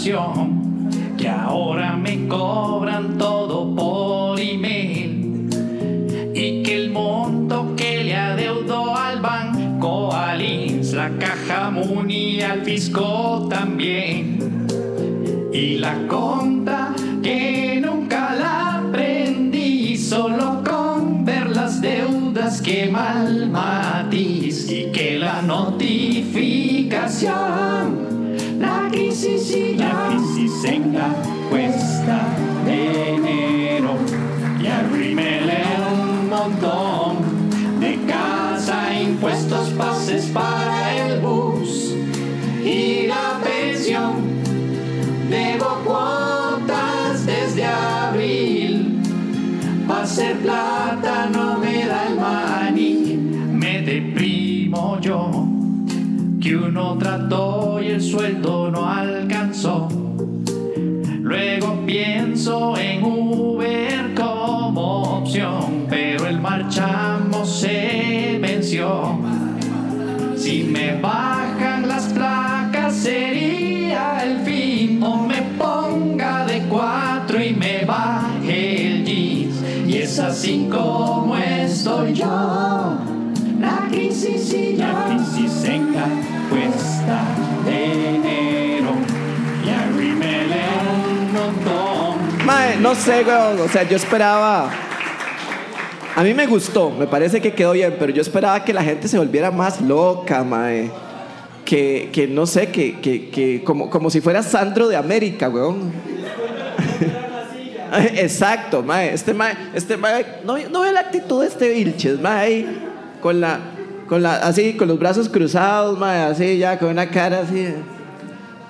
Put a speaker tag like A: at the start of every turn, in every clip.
A: canción así como estoy yo la crisis y la crisis en la cuesta de enero y arrímele un montón
B: Mae, no sé, weón. O sea, yo esperaba. A mí me gustó, me parece que quedó bien, pero yo esperaba que la gente se volviera más loca, mae. Que, que no sé, que, que, que como, como si fuera Sandro de América, weón. Exacto, mae. Este mae, este mae, no, no ve la actitud de este Vilches, mae, ahí, con la, con la, así, con los brazos cruzados, mae, así, ya, con una cara así.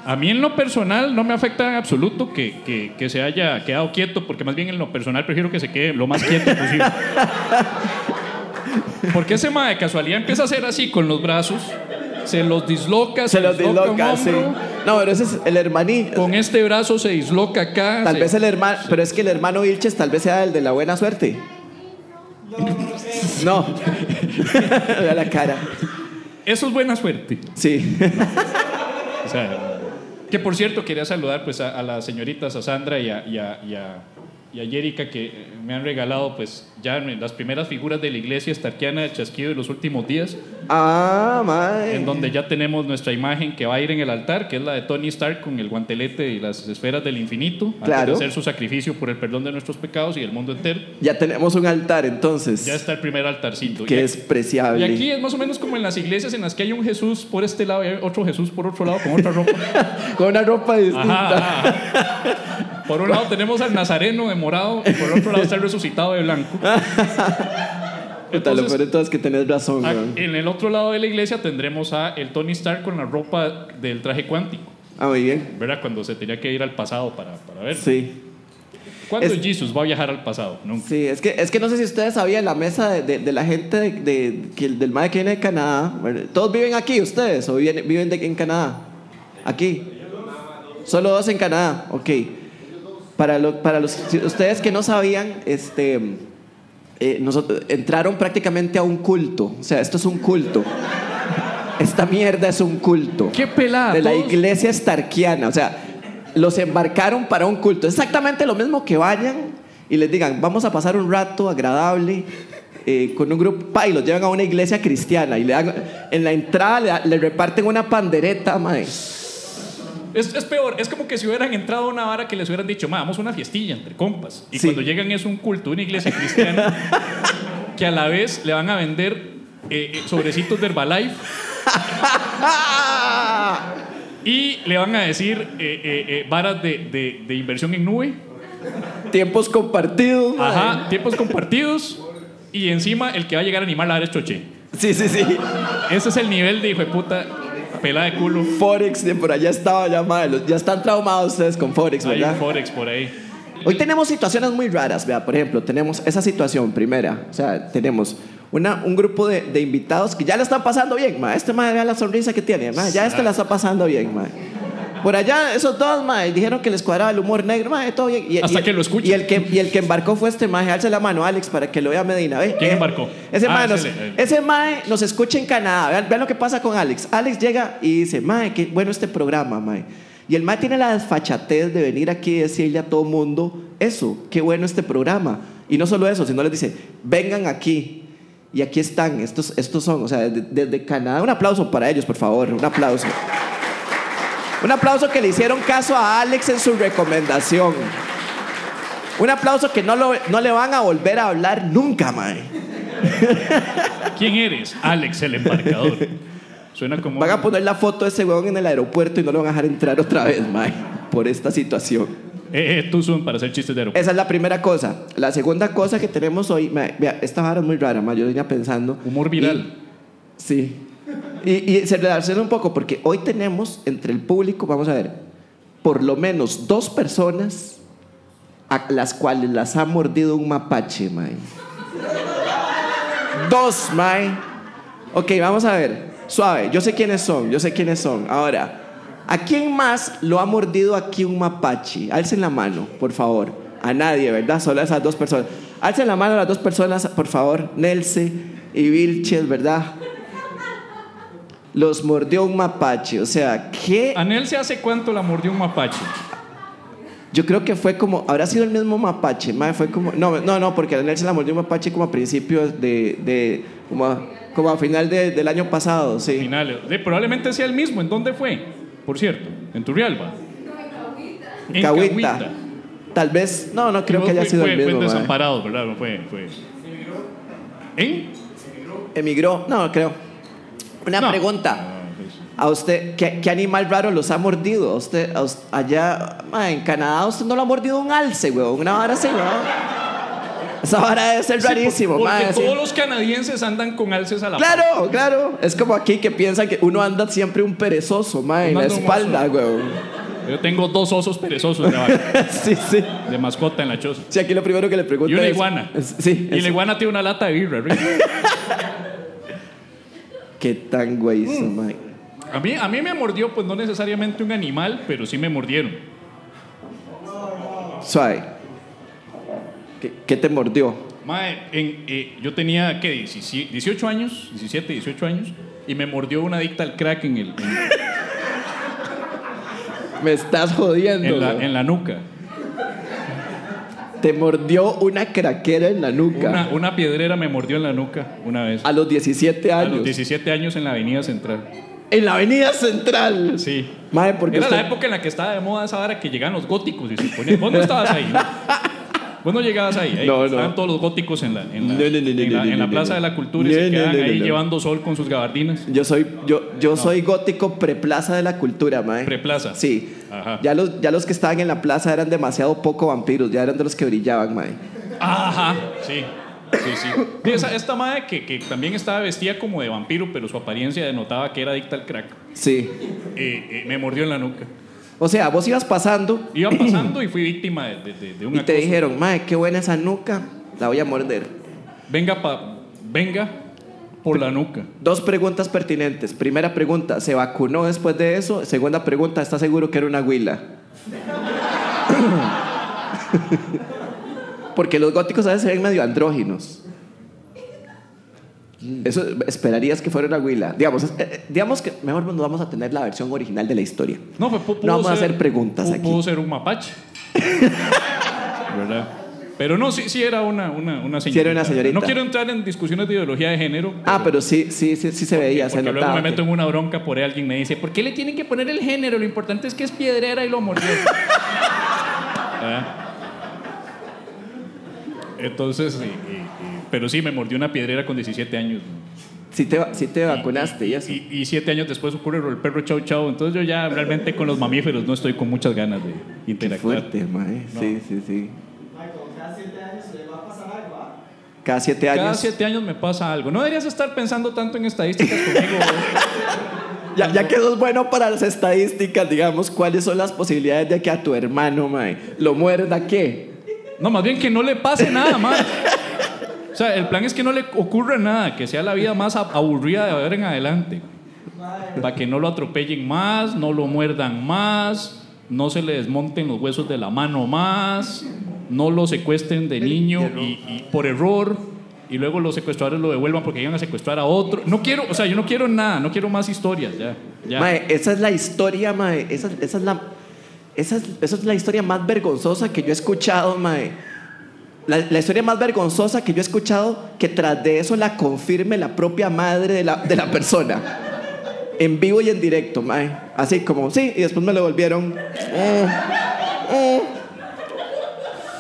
C: A mí en lo personal no me afecta en absoluto que, que- que se haya quedado quieto, porque más bien en lo personal prefiero que se quede lo más quieto posible. Porque ese ma de casualidad empieza a hacer así con los brazos, se los disloca,
B: Se los
C: disloca
B: sí. No, pero ese es el hermaní.
C: Con este brazo se disloca acá.
B: Tal
C: se-
B: vez el hermano, pero es que el hermano Vilches tal vez sea el de la buena suerte. No. Vea la cara.
C: Eso es buena suerte.
B: Sí.
C: O sea, que por cierto, quería saludar pues, a, a las señoritas, a Sandra y a, y a- y a- y a Jerica, que eh, me han regalado pues, ya las primeras figuras de la iglesia estarquiana de Chasquido de los últimos días,
B: Ah, mae.
C: en donde ya tenemos nuestra imagen que va a ir en el altar, que es la de Tony Stark con el guantelete y las esferas del infinito, antes
B: Claro.
C: de hacer su sacrificio por el perdón de nuestros pecados y del mundo entero.
B: Ya tenemos un altar entonces.
C: Ya está el primer altarcito.
B: que es preciable.
C: Y aquí es más o menos como en las iglesias en las que hay un Jesús por este lado y hay otro Jesús por otro lado con otra ropa.
B: Con una ropa distinta.
C: Ajá, ajá. Por un lado tenemos al Nazareno de morado y por otro lado está el resucitado de blanco.
B: Puta, lo
C: Entonces,
B: peor de todo es que tenés razón,
C: a- en el otro lado de la iglesia tendremos a el Tony Stark con la ropa del traje cuántico,
B: Ah, muy bien.
C: ¿verdad? Cuando se tenía que ir al pasado para, para ver.
B: Sí.
C: ¿Cuándo
B: Es-
C: Jesus va a viajar al pasado? Nunca.
B: Sí, es que, es que no sé si ustedes sabían la mesa de, de- de la gente de, de- del MAE que viene de Canadá. ¿Todos viven aquí ustedes o viven, viven en Canadá? Aquí. Solo dos en Canadá, ok. Para, lo- para los, si ustedes que no sabían, este, eh, nosotros, entraron prácticamente a un culto. O sea, esto es un culto. Esta mierda es un culto.
C: ¡Qué pelada!
B: de la iglesia estarquiana. O sea, los embarcaron para un culto. Exactamente lo mismo que vayan y les digan, vamos a pasar un rato agradable eh, con un grupo, pa, y los llevan a una iglesia cristiana y le dan, en la entrada le, le reparten una pandereta, mae.
C: Es, es peor, es como que si hubieran entrado a una vara que les hubieran dicho, "Ma, vamos a una fiestilla entre compas. Y
B: Sí.
C: cuando llegan es un culto, una iglesia cristiana, que a la vez le van a vender eh, eh, sobrecitos de Herbalife y le van a decir eh, varas de, de- de inversión en nube,
B: Tiempos compartidos.
C: ajá, tiempos compartidos y encima el que va a llegar a animar la vara es choche.
B: Sí, sí, sí.
C: Ese es el nivel de hijo de puta, pela de culo.
B: Forex, de por allá estaba ya. Los- Ya están traumados ustedes con Forex,
C: Hay
B: ¿verdad?
C: un Forex por ahí.
B: Hoy tenemos situaciones muy raras, vea, por ejemplo, tenemos esa situación primera, o sea, tenemos una, un grupo de, de invitados que ya la están pasando bien, ma. Este ma, vea la sonrisa que tiene, ma. ya este la está pasando bien, ma. Por allá, esos dos, mae, dijeron que les cuadraba el humor negro, mae, todo bien. Y,
C: Hasta
B: y-
C: que lo escuchen.
B: Y el que, y el que embarcó fue este mae, alce la mano, Alex, para que lo vea Medina. ¿ve?
C: ¿Quién
B: Eh,
C: embarcó?
B: Ese,
C: Ah,
B: mae nos,
C: ese le-
B: ese mae nos escucha en Canadá. Vean, vean lo que pasa con Alex. Alex llega y dice, mae, qué bueno este programa, mae. Y el mae tiene la desfachatez de venir aquí y decirle a todo mundo eso, qué bueno este programa. Y no solo eso, sino les dice, vengan aquí. Y aquí están, estos, estos son, o sea, desde, desde Canadá. Un aplauso para ellos, por favor, un aplauso. Un aplauso que le hicieron caso a Alex en su recomendación. Un aplauso que no, lo- no le van a volver a hablar nunca, mae.
C: ¿Quién eres? Alex, el embarcador. Suena como.
B: Van a poner la foto de ese weón en el aeropuerto y no lo van a dejar entrar otra vez, mae, por esta situación.
C: Eh, eh, tú son para hacer chistes de aeropuerto.
B: Esa es la primera cosa. La segunda cosa que tenemos hoy, mae, vea, esta vara es muy rara, mae, yo venía pensando.
C: Humor viral.
B: Y- sí. Y, y se relaciona un poco porque hoy tenemos entre el público, vamos a ver, por lo menos dos personas a las cuales las ha mordido un mapache, mae. Dos, mae. Ok, vamos a ver. Suave, yo sé quiénes son, yo sé quiénes son. Ahora, ¿a quién más lo ha mordido aquí un mapache? Alcen la mano, por favor. A nadie, ¿verdad? Solo a esas dos personas. Alcen la mano a las dos personas, por favor. Nelce y Vilches, ¿verdad? Los mordió un mapache. O sea, ¿qué?
C: Anel se hace cuánto la mordió un mapache.
B: Yo creo que fue como, habrá sido el mismo mapache, mae, fue como, no, no, no, porque a Daniel se la mordió un mapache como a principios de, de como, a, como a final de- del año pasado, sí.
C: Probablemente sea el mismo. ¿En dónde fue? Por cierto, en Turrialba. En
B: Cahuita. Tal vez, no, no creo que haya
C: fue-
B: sido
C: fue,
B: el mismo,
C: Fue desamparados, ¿verdad? No fue, fue. ¿En?
B: Emigró, no, creo. Una
C: No.
B: pregunta. A usted, ¿qué, qué animal raro los ha mordido? A usted, a us- allá, en Canadá, usted no lo ha mordido un alce, weón, una vara así, weón. Esa vara debe ser
C: Sí,
B: rarísimo,
C: porque
B: sí.
C: todos los canadienses andan con alces a la
B: Claro, claro. Es como aquí que piensan que uno anda siempre un perezoso, mae, en la espalda, weón.
C: Yo tengo dos osos perezosos de,
B: sí, sí.
C: de mascota en la choza.
B: Sí, aquí lo primero que le pregunto
C: Y una iguana.
B: es- sí.
C: Y la iguana tiene una lata de birra.
B: Qué tan güey
C: Mm.
B: son, mae.
C: A mí, a mí me mordió, pues no necesariamente un animal, pero sí me mordieron.
B: Suave. ¿Qué, qué te mordió?
C: Mae, en- eh, yo tenía, ¿qué? 17 18 años, 17, 18 años, y me mordió una adicta al crack en, el, en,
B: Me estás jodiendo.
C: en la,
B: güey.
C: en la nuca.
B: Te mordió una craquera en la nuca.
C: Una, una piedrera me mordió en la nuca una vez.
B: A los 17
C: A
B: años.
C: los 17 años en la Avenida Central.
B: En la avenida central.
C: Sí.
B: Mae, porque
C: Era la época en la que estaba de moda esa hora que llegaban los góticos y se ponían. Vos no estabas ahí, ¿no? Vos no llegabas ahí. ahí
B: No, no.
C: Estaban todos los góticos en la, en la,
B: No, no, no, no, no, no,
C: Plaza
B: no.
C: de la Cultura y
B: No,
C: se
B: no, no,
C: ahí
B: no.
C: llevando sol con sus gabardinas.
B: Yo soy, yo, yo soy gótico preplaza de la cultura, mae.
C: Preplaza.
B: Sí.
C: Ajá.
B: Ya los, ya los que estaban en la plaza eran demasiado poco vampiros, ya eran de los que brillaban, mae.
C: Ajá, sí. Sí, sí. Sí, esa- esta madre que, que también estaba vestida como de vampiro, pero su apariencia denotaba que era adicta al crack.
B: Sí.
C: Eh, eh, me mordió en la nuca.
B: O sea, vos ibas pasando
C: Iba pasando y fui víctima de, de- de- un
B: y te dijeron, mae, qué buena esa nuca, la voy a morder.
C: Venga, pa, venga por la nuca.
B: Dos preguntas pertinentes. Primera pregunta, ¿se vacunó después de eso? Segunda pregunta, ¿está seguro que era una huila? Porque los góticos a veces se ven medio andróginos. Eso esperarías que fuera una huila. Digamos, eh, eh, digamos que mejor nos vamos a tener la versión original de la historia.
C: No, pues, pu- pudo
B: No vamos a hacer preguntas aquí.
C: Pudo ser un mapache. ¿Verdad? Pero no, sí, sí era una, una, una señorita.
B: era una señorita.
C: No quiero entrar en discusiones de ideología de género.
B: Ah, pero sí, sí, sí, sí se veía, se
C: Porque luego me meto en una bronca por ahí, alguien me dice, ¿por qué le tienen que poner el género? Lo importante es que es piedrera y lo mordió. ¿Ah? Entonces, y- pero sí, me mordió una piedrera con 17 años.
B: Sí te, sí te vacunaste y eso.
C: Y, y siete años después ocurre el perro chau chau. Entonces yo ya realmente con los mamíferos no estoy con muchas ganas de
B: Qué
C: interactuar.
B: fuerte, mae. Sí, sí, sí. Cada siete años.
C: Cada siete años me pasa algo. No deberías estar pensando tanto en estadísticas conmigo.
B: Ya, ya que sos bueno para las estadísticas, digamos, ¿cuáles son las posibilidades de que a tu hermano, mae, lo muerda qué?
C: No, más bien que no le pase nada más. O sea, el plan es que no le ocurra nada, que sea la vida más ab- aburrida de ahora en adelante. Para que no lo atropellen más, no lo muerdan más, no se le desmonten los huesos de la mano más, no lo secuestren de niño y por error y luego los secuestradores lo devuelvan porque iban a secuestrar a otro. No quiero, o sea, yo no quiero nada, no quiero más historias, ya. ya.
B: Mae, esa es la historia, mae. Esa, esa es la, esa, es, esa es la historia más vergonzosa que yo he escuchado, mae. La, historia más vergonzosa que yo he escuchado que tras de eso la confirme la propia madre de la, de la persona. En vivo y en directo, mae. Así como, sí, y después me lo volvieron. Eh, eh.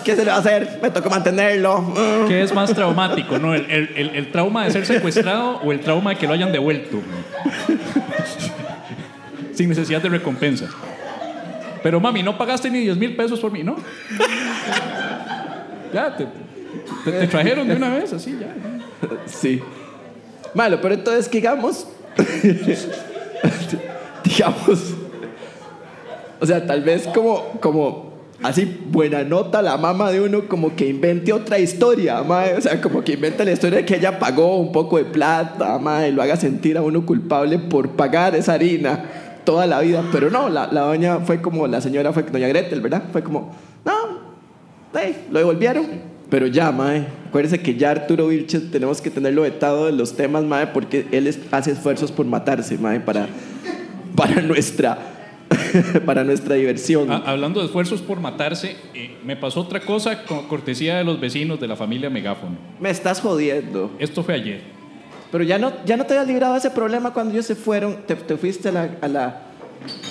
B: ¿Qué se le va a hacer? Me tocó mantenerlo. Eh.
C: ¿Qué es más traumático, no? ¿El, el, el- el trauma de ser secuestrado o el trauma de que lo hayan devuelto? Sin necesidad de recompensa. Pero mami, no pagaste ni 10 mil pesos por mí, ¿no? Ya, te, te- te trajeron de una vez, así, ya.
B: Sí. Malo, pero entonces, digamos. digamos. O sea, tal vez como, como así, buena nota la mamá de uno, como que invente otra historia, mae. O sea, como que invente la historia de que ella pagó un poco de plata, mae, y lo haga sentir a uno culpable por pagar esa harina toda la vida. Pero no, la, la doña fue como, la señora fue, doña Gretel, ¿verdad? Fue como, hey, lo devolvieron. Pero ya, mae, acuérdese que ya Arturo Vilches tenemos que tenerlo vetado de los temas, mae, porque él es- hace esfuerzos por matarse, mae, para, para nuestra, para nuestra diversión.
C: Ah, hablando de esfuerzos por matarse, eh, me pasó otra cosa con cortesía de los vecinos de la familia Megáfono.
B: Me estás jodiendo.
C: Esto fue ayer.
B: Pero ya no, ya no te habías librado de ese problema cuando ellos se fueron, te, te fuiste a la, a, la,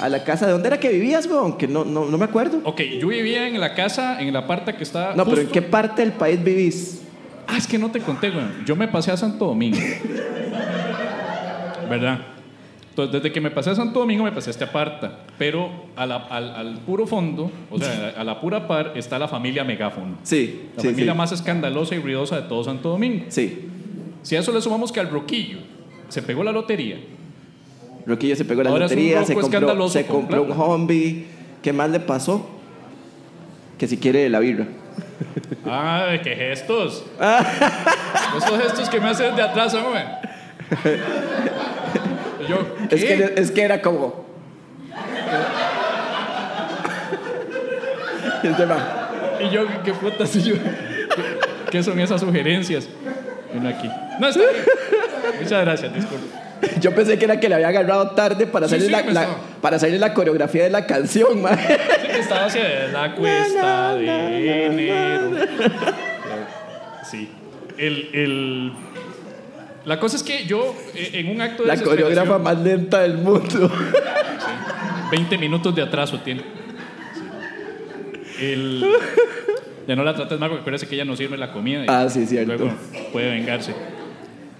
B: a la casa. ¿De dónde era que vivías, weón? Que no, no, no me acuerdo.
C: Ok, yo vivía en la casa, en la parte que está.
B: No, pero ¿en qué parte del país vivís?
C: Ah, es que no te conté, güey. Yo me pasé a Santo Domingo. ¿Verdad? Entonces, desde que me pasé a Santo Domingo, me pasé a este aparta. Pero a la- al, al puro fondo, o sea, a la pura par, está la familia Megáfono.
B: Sí,
C: La
B: sí,
C: familia más escandalosa y ruidosa de todo Santo Domingo.
B: Sí.
C: Si a eso le sumamos que al Roquillo se pegó la lotería.
B: Roquillo se pegó la
C: Ahora es un
B: lotería, se compró,
C: escandaloso
B: se
C: con
B: compró un
C: plata.
B: ¿Qué más le pasó? Que si quiere la birra.
C: ¡Ay, qué gestos! Esos gestos que me hacen de atrás, hombre. Y Yo,
B: Es
C: ¿qué?
B: que, es que era como. Este man,
C: Y yo, ¿qué putas? Y yo, ¿qué, qué son esas sugerencias? Uno aquí. No, está bien. Muchas gracias, disculpe.
B: Yo pensé que era que le había agarrado tarde para hacerle,
C: sí,
B: la, para hacerle la coreografía de la canción, man.
C: Sí, estaba hacia la cuesta de enero. Sí. El, el- La cosa es que yo, eh, en un acto de
B: La coreógrafa más lenta del mundo.
C: 20 minutos de atraso tiene. El... Ya no la trates mal porque acuérdese que ella no sirve la comida. y
B: Ah, sí, cierto.
C: Luego puede vengarse.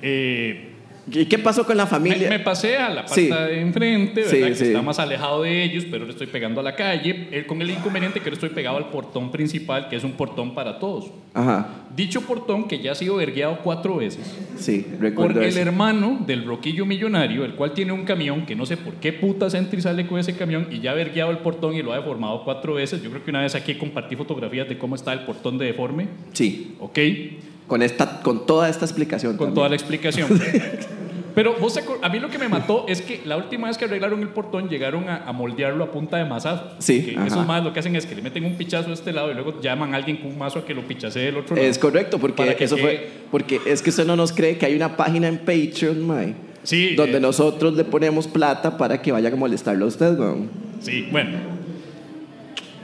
C: Eh,
B: ¿Y qué pasó con la
C: me,
B: familia?
C: me pasé a la parte
B: Sí.
C: de enfrente, ¿verdad?
B: Sí,
C: que
B: sí.
C: está más alejado de ellos, pero le estoy pegando a la calle. con el inconveniente que le estoy pegado al portón principal, que es un portón para todos.
B: Ajá,
C: Dicho portón que ya ha sido vergueado cuatro veces
B: sí,
C: por
B: recuerdo
C: el
B: eso.
C: hermano del roquillo millonario, el cual tiene un camión que no sé por qué putas entra y sale con ese camión y ya ha vergueado el portón y lo ha deformado cuatro veces. Yo creo que una vez aquí compartí fotografías de cómo está el portón de deforme.
B: Sí,
C: Ok,
B: con, esta, con toda esta explicación.
C: con
B: también.
C: toda la explicación. Pero vos a mí lo que me mató es que la última vez que arreglaron el portón llegaron a, a moldearlo a punta de mazazo.
B: Sí,
C: esos más lo que hacen es que le meten un pichazo de este lado y luego llaman a alguien con un mazo a que lo pichace del otro lado.
B: Es correcto, porque
C: que
B: eso fue. Porque es que usted no nos cree que hay una página en Patreon, mae,
C: Sí,
B: donde
C: eh,
B: nosotros le ponemos plata para que vayan a molestarlo a usted, weón.
C: Sí, bueno.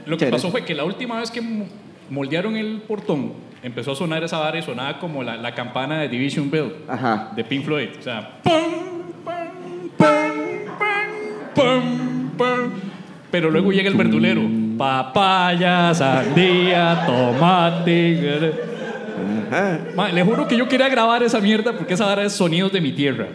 C: Lo que pasó fue que la última vez que mo- moldearon el portón, empezó a sonar esa vara y sonaba como la, la campana de Division Bell
B: Ajá.
C: de Pink Floyd. O sea, pam, pam, pam. Pero luego llega el verdulero. Papaya, sandía, tomate.
B: Ajá.
C: Ma, le juro que yo quería grabar esa mierda porque esa vara es sonidos de mi tierra.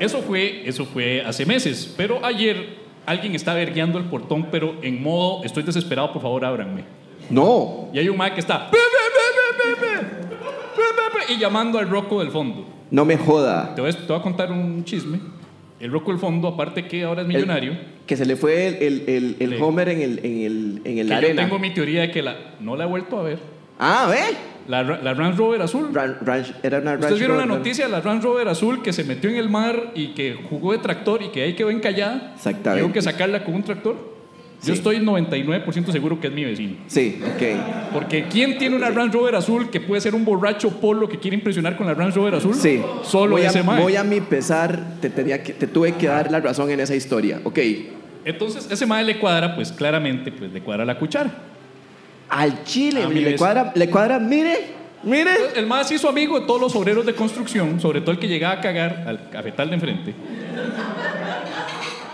C: Eso fue, eso fue hace meses, pero ayer alguien está vergueando el portón, pero en modo estoy desesperado, por favor, ábranme.
B: No.
C: Y hay un Mike que está. Y llamando al Rocco del fondo.
B: No me joda.
C: Te voy, a, te voy a contar un chisme. El Rocco del fondo, aparte que ahora es millonario.
B: El, que se le fue el, el, el Homer en el, en el, en el
C: que
B: arena.
C: Yo tengo mi teoría de que la, no la he vuelto a ver.
B: Ah, ¿ves?
C: La, la Range Rover azul.
B: Ran, era una
C: Ustedes vieron
B: Rover, la
C: noticia de la Range Rover azul que se metió en el mar y que jugó de tractor y que ahí quedó encallada.
B: Exactamente.
C: Tengo que sacarla con un tractor. Yo estoy 99% seguro que es mi vecino.
B: Sí, ok.
C: Porque ¿quién tiene una Range Rover azul que puede ser un borracho polo que quiere impresionar con la Range Rover azul?
B: Sí.
C: Solo
B: voy
C: ese mae.
B: Voy a mi pesar, te, tenía que, te tuve que dar la razón en esa historia. Ok.
C: Entonces, ese mae le cuadra, pues claramente, pues le cuadra la cuchara.
B: Al chile,
C: A mi
B: le cuadra, le cuadra, mire, mire.
C: Entonces, el mae se hizo amigo de todos los obreros de construcción, sobre todo el que llegaba a cagar al cafetal de enfrente.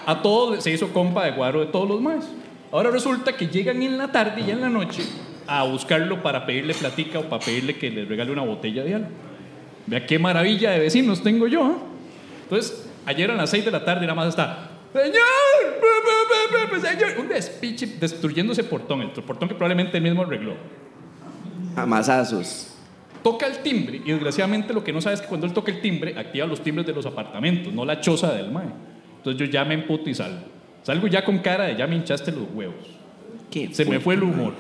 C: A todos se hizo compa de cuadro de todos los maes. Ahora resulta que llegan en la tarde y en la noche a buscarlo para pedirle platica o para pedirle que le regale una botella de algo. Vea qué maravilla de vecinos tengo yo. ¿ah? Entonces, ayer a las 6 de la tarde nada más está, señor, señor, un despiche destruyendo ese portón, el portón que probablemente él mismo arregló.
B: Amasazos.
C: Toca el timbre y desgraciadamente lo que no sabe es que cuando él toca el timbre, activa los timbres de los apartamentos, no la choza del mae. Entonces yo ya me emputo y salgo. Salgo ya con cara de ya me hinchaste los huevos.
B: ¿Qué
C: Se me fue el humor.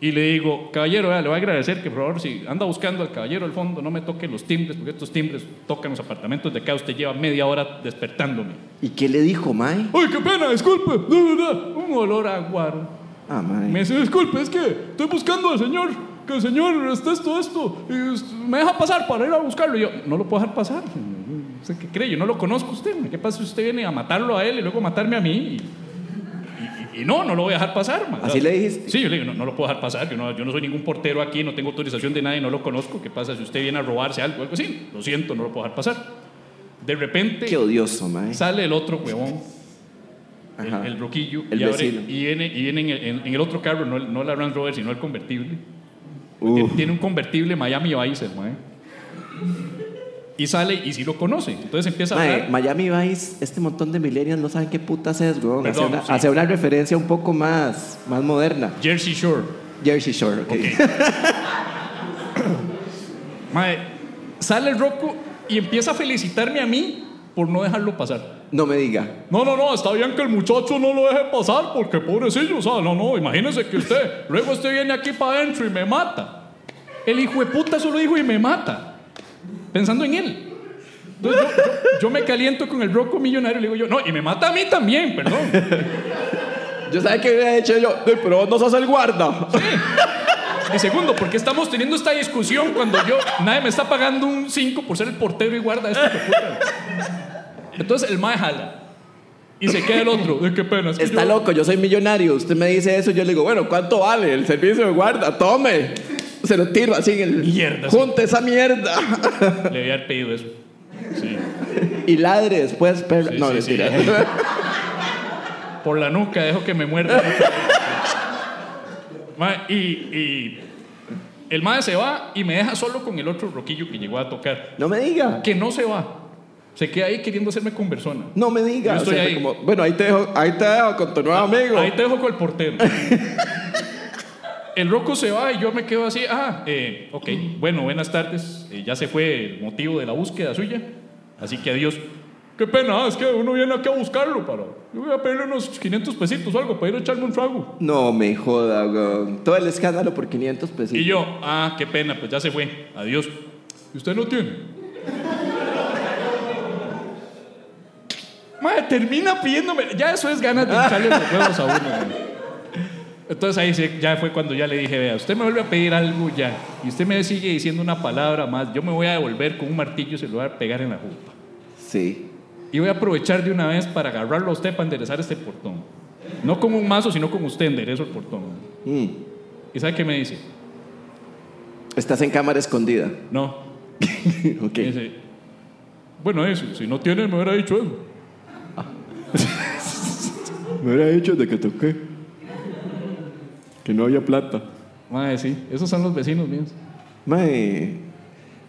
C: Y le digo, caballero, le voy a agradecer que por favor, si anda buscando al caballero al fondo, no me toque los timbres, porque estos timbres tocan los apartamentos de acá. Usted lleva media hora despertándome.
B: ¿Y qué le dijo, Mae?
C: ¡Ay, qué pena! Disculpe, de verdad. Un olor a guaro.
B: Ah, Mae.
C: Me dice, disculpe, es que estoy buscando al señor, que el señor está esto, esto, y me deja pasar para ir a buscarlo. Y yo, no lo puedo dejar pasar. ¿Usted qué cree? Yo no lo conozco a usted. ¿Qué pasa si usted viene a matarlo a él y luego matarme a mí? Y, y- y- y no, no lo voy a dejar pasar. man.
B: ¿Así le dijiste?
C: Sí, yo le digo, no, no lo puedo dejar pasar. Yo no, yo no soy ningún portero aquí, no tengo autorización de nadie, no lo conozco. ¿Qué pasa si usted viene a robarse algo, algo así? Lo siento, no lo puedo dejar pasar. De repente
B: Qué odioso, Mae.
C: sale el otro huevón el,
B: Ajá.
C: el roquillo
B: El
C: y, abre- y viene, y viene en, el, en- en el otro carro, no, no la Range Rover, sino el convertible. Tiene, un convertible Miami Vice, mae. Y sale y sí lo conoce. Entonces empieza a hablar.
B: Miami Vice, este montón de millennials no saben qué putas es, weón. Hace una,
C: sí.
B: hace una referencia un poco más, más moderna.
C: Jersey Shore.
B: Jersey Shore, ok.
C: Mae, sale el Rocco y empieza a felicitarme a mí por no dejarlo pasar.
B: No me diga.
C: No, no, no, está bien que el muchacho no lo deje pasar porque pobrecillo, o sea, no, no, imagínese que usted, luego usted viene aquí para adentro y me mata. El hijo de puta solo dijo y me mata, pensando en él. Entonces yo, yo- yo me caliento con el Rocco millonario y le digo yo, no, y me mata a mí también, perdón.
B: Yo sabía que había hecho yo, "Ay, pero vos no sos el guarda.
C: Y segundo, porque estamos teniendo esta discusión cuando yo, nadie me está pagando un 5 por ser el portero y guarda de puta? Entonces el mae jala. Y se queda el otro. Qué pena. es que
B: Está
C: yo-
B: loco, yo soy millonario. Usted me dice eso, yo le digo, bueno, ¿cuánto vale el servicio de guarda? Tome. Se lo tiro así en el.
C: Mierda, sí.
B: Junte esa mierda.
C: Le había haber pedido eso. Sí.
B: y ladre después, perra.
C: Sí,
B: no,
C: sí.
B: mentira.
C: Por la nuca, dejo que me muerda. Y, y el mae se va y me deja solo con el otro roquillo que llegó a tocar.
B: no me diga.
C: Que no se va. Se queda ahí queriendo hacerme conversona.
B: No me diga.
C: Yo estoy
B: O sea,
C: ahí.
B: como, bueno, ahí te, dejo, ahí te dejo con tu nuevo amigo.
C: Ahí te dejo con el portero. El roco se va y yo me quedo así. Ah, eh, ok, bueno, buenas tardes. Eh, ya se fue el motivo de la búsqueda suya. Así que adiós. Qué pena, es que uno viene aquí a buscarlo para. Yo voy a pedirle unos 500 pesitos o algo para ir a echarme un trago.
B: No me joda, weón. Todo el escándalo por 500 pesos.
C: Y yo, ah, qué pena, pues ya se fue. Adiós. ¿Y usted no tiene? Madre, termina pidiéndome. Ya eso es ganas de echarle los huevos a uno. güey. Entonces ahí ya fue cuando ya le dije, vea, usted me vuelve a pedir algo ya. Y usted me sigue diciendo una palabra más. Yo me voy a devolver con un martillo y se lo voy a pegar en la jupa.
B: Sí.
C: Y voy a aprovechar de una vez para agarrarlo a usted para enderezar este portón. No con un mazo, sino con usted enderezo el portón.
B: Mm.
C: ¿Y sabe qué me dice?
B: Estás en cámara escondida.
C: No,
B: ok.
C: Dice, bueno, eso, si no tiene, me hubiera dicho eso.
B: Me hubiera dicho de que toqué. Que no había plata.
C: Madre, sí, esos son los vecinos míos.
B: Mae,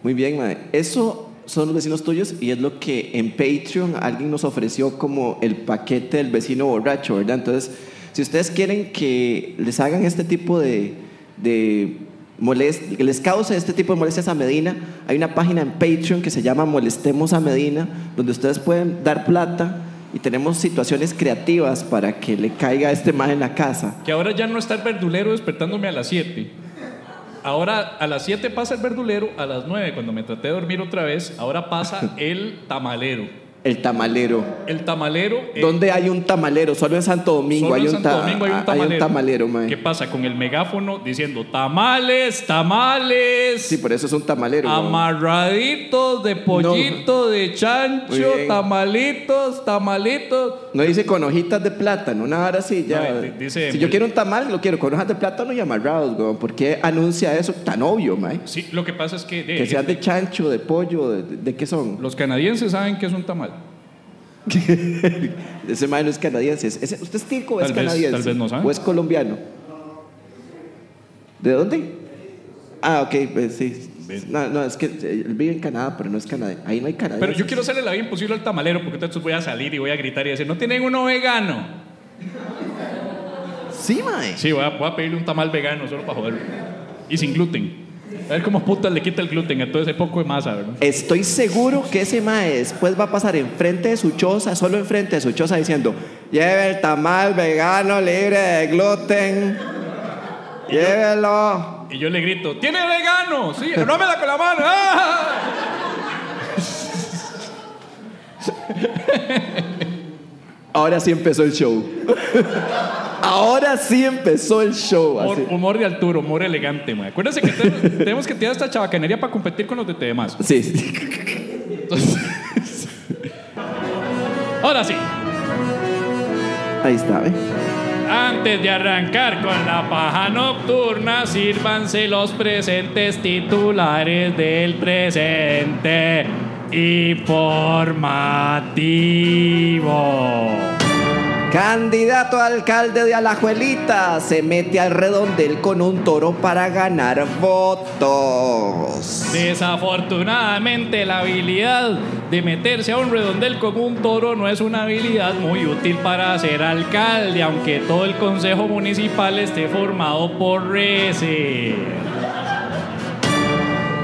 B: muy bien, mae. Eso son los vecinos tuyos y es lo que en Patreon alguien nos ofreció como el paquete del vecino borracho, ¿verdad? Entonces, si ustedes quieren que les hagan este tipo de, de molest que les cause este tipo de molestias a Medina, hay una página en Patreon que se llama Molestemos a Medina, donde ustedes pueden dar plata y tenemos situaciones creativas para que le caiga a este mae en la casa.
C: Que ahora ya no está el verdulero despertándome a las 7. Ahora a las 7 pasa el verdulero, a las 9 cuando me traté de dormir otra vez, ahora pasa el tamalero.
B: El tamalero.
C: El tamalero. eh,
B: ¿Dónde hay un tamalero? Solo en Santo Domingo
C: solo
B: hay,
C: en
B: un
C: Santo
B: ta-
C: Domingo hay un
B: hay
C: tamalero.
B: un tamalero, mae.
C: ¿Qué pasa? Con el megáfono diciendo tamales, tamales.
B: Sí, por eso es un tamalero.
C: Amarraditos de pollito, de chancho, tamalitos, tamalitos.
B: No dice con hojitas de plátano, una hora así ya.
C: No, dice-
B: si yo quiero un tamal, lo quiero con hojas de plátano y amarrados, weón. ¿Por qué anuncia eso tan obvio, mae?
C: Sí, lo que pasa es que, de-
B: Que sean de chancho, de pollo, de, de- ¿de qué son?
C: los canadienses saben que es un tamal.
B: Ese mae no es canadiense. ese- ¿Usted es tico o es
C: vez-
B: canadiense?
C: tal vez no sabe.
B: ¿O es colombiano? ¿De dónde? Ah, ok, pues sí. No, no, es que eh, él vive en Canadá, pero no es canadiense. Ahí no hay canadiense.
C: Pero yo quiero hacerle la vida imposible al tamalero porque entonces voy a salir y voy a gritar y decir, ¿no tienen uno vegano?
B: Sí, mae.
C: Sí, voy a, voy a pedirle un tamal vegano solo para joderlo. Y sin gluten. A ver cómo putas le quita el gluten a todo ese poco de masa, ¿verdad?
B: Estoy seguro que ese mae después va a pasar enfrente de su choza, solo enfrente de su choza, diciendo: Lleve el tamal vegano libre de gluten. Llévelo.
C: Y yo le grito, ¿tiene vegano? Sí, rómela con la mano. ¡Ah!
B: Ahora sí empezó el show. Ahora sí empezó el show.
C: Humor,
B: así.
C: humor de altura, humor elegante, man. Acuérdense que tenemos, tenemos que tirar esta chabacanería para competir con los de demás.
B: Sí, sí.
C: Ahora sí,
B: Ahí está, ¿eh?
C: Antes de arrancar con la paja nocturna, sírvanse los presentes titulares del presente informativo.
B: Candidato a alcalde de Alajuelita se mete al redondel con un toro para ganar votos.
C: Desafortunadamente la habilidad de meterse a un redondel con un toro no es una habilidad muy útil para ser alcalde, aunque todo el consejo municipal esté formado por reces.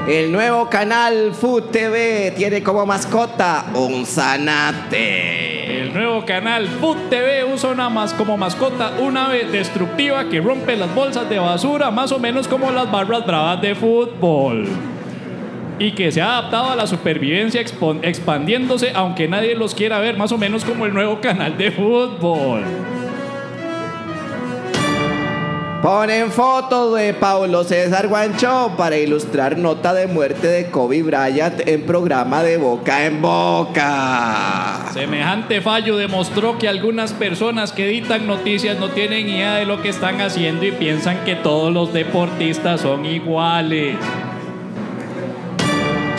B: El nuevo canal Food TV tiene como mascota un zanate.
C: Nuevo canal Food TV usa una más como mascota una ave destructiva que rompe las bolsas de basura, más o menos como las barras bravas de fútbol. Y que se ha adaptado a la supervivencia expandiéndose, aunque nadie los quiera ver, más o menos como el nuevo canal de fútbol.
B: Ponen fotos de Paulo César Guancho para ilustrar nota de muerte de Kobe Bryant en programa de boca en boca.
C: Semejante fallo demostró que algunas personas que editan noticias no tienen idea de lo que están haciendo y piensan que todos los deportistas son iguales.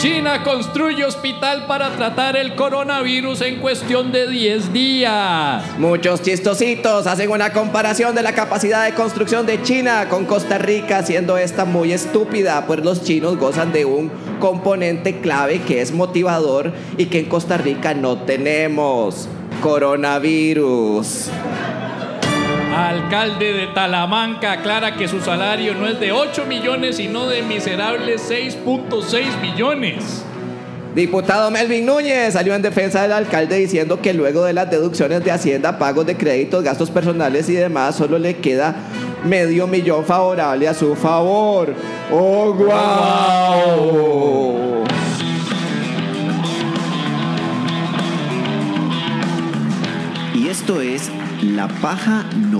C: China construye hospital para tratar el coronavirus en cuestión de 10 días.
B: Muchos chistositos hacen una comparación de la capacidad de construcción de China con Costa Rica, siendo esta muy estúpida, pues los chinos gozan de un componente clave que es motivador y que en Costa Rica no tenemos. Coronavirus.
C: Alcalde de Talamanca aclara que su salario no es de 8 millones, sino de miserables 6.6 millones.
B: Diputado Melvin Núñez salió en defensa del alcalde diciendo que luego de las deducciones de Hacienda, pagos de créditos, gastos personales y demás, solo le queda medio millón favorable a su favor. ¡Oh, guau! Y esto es La Paja Nocturna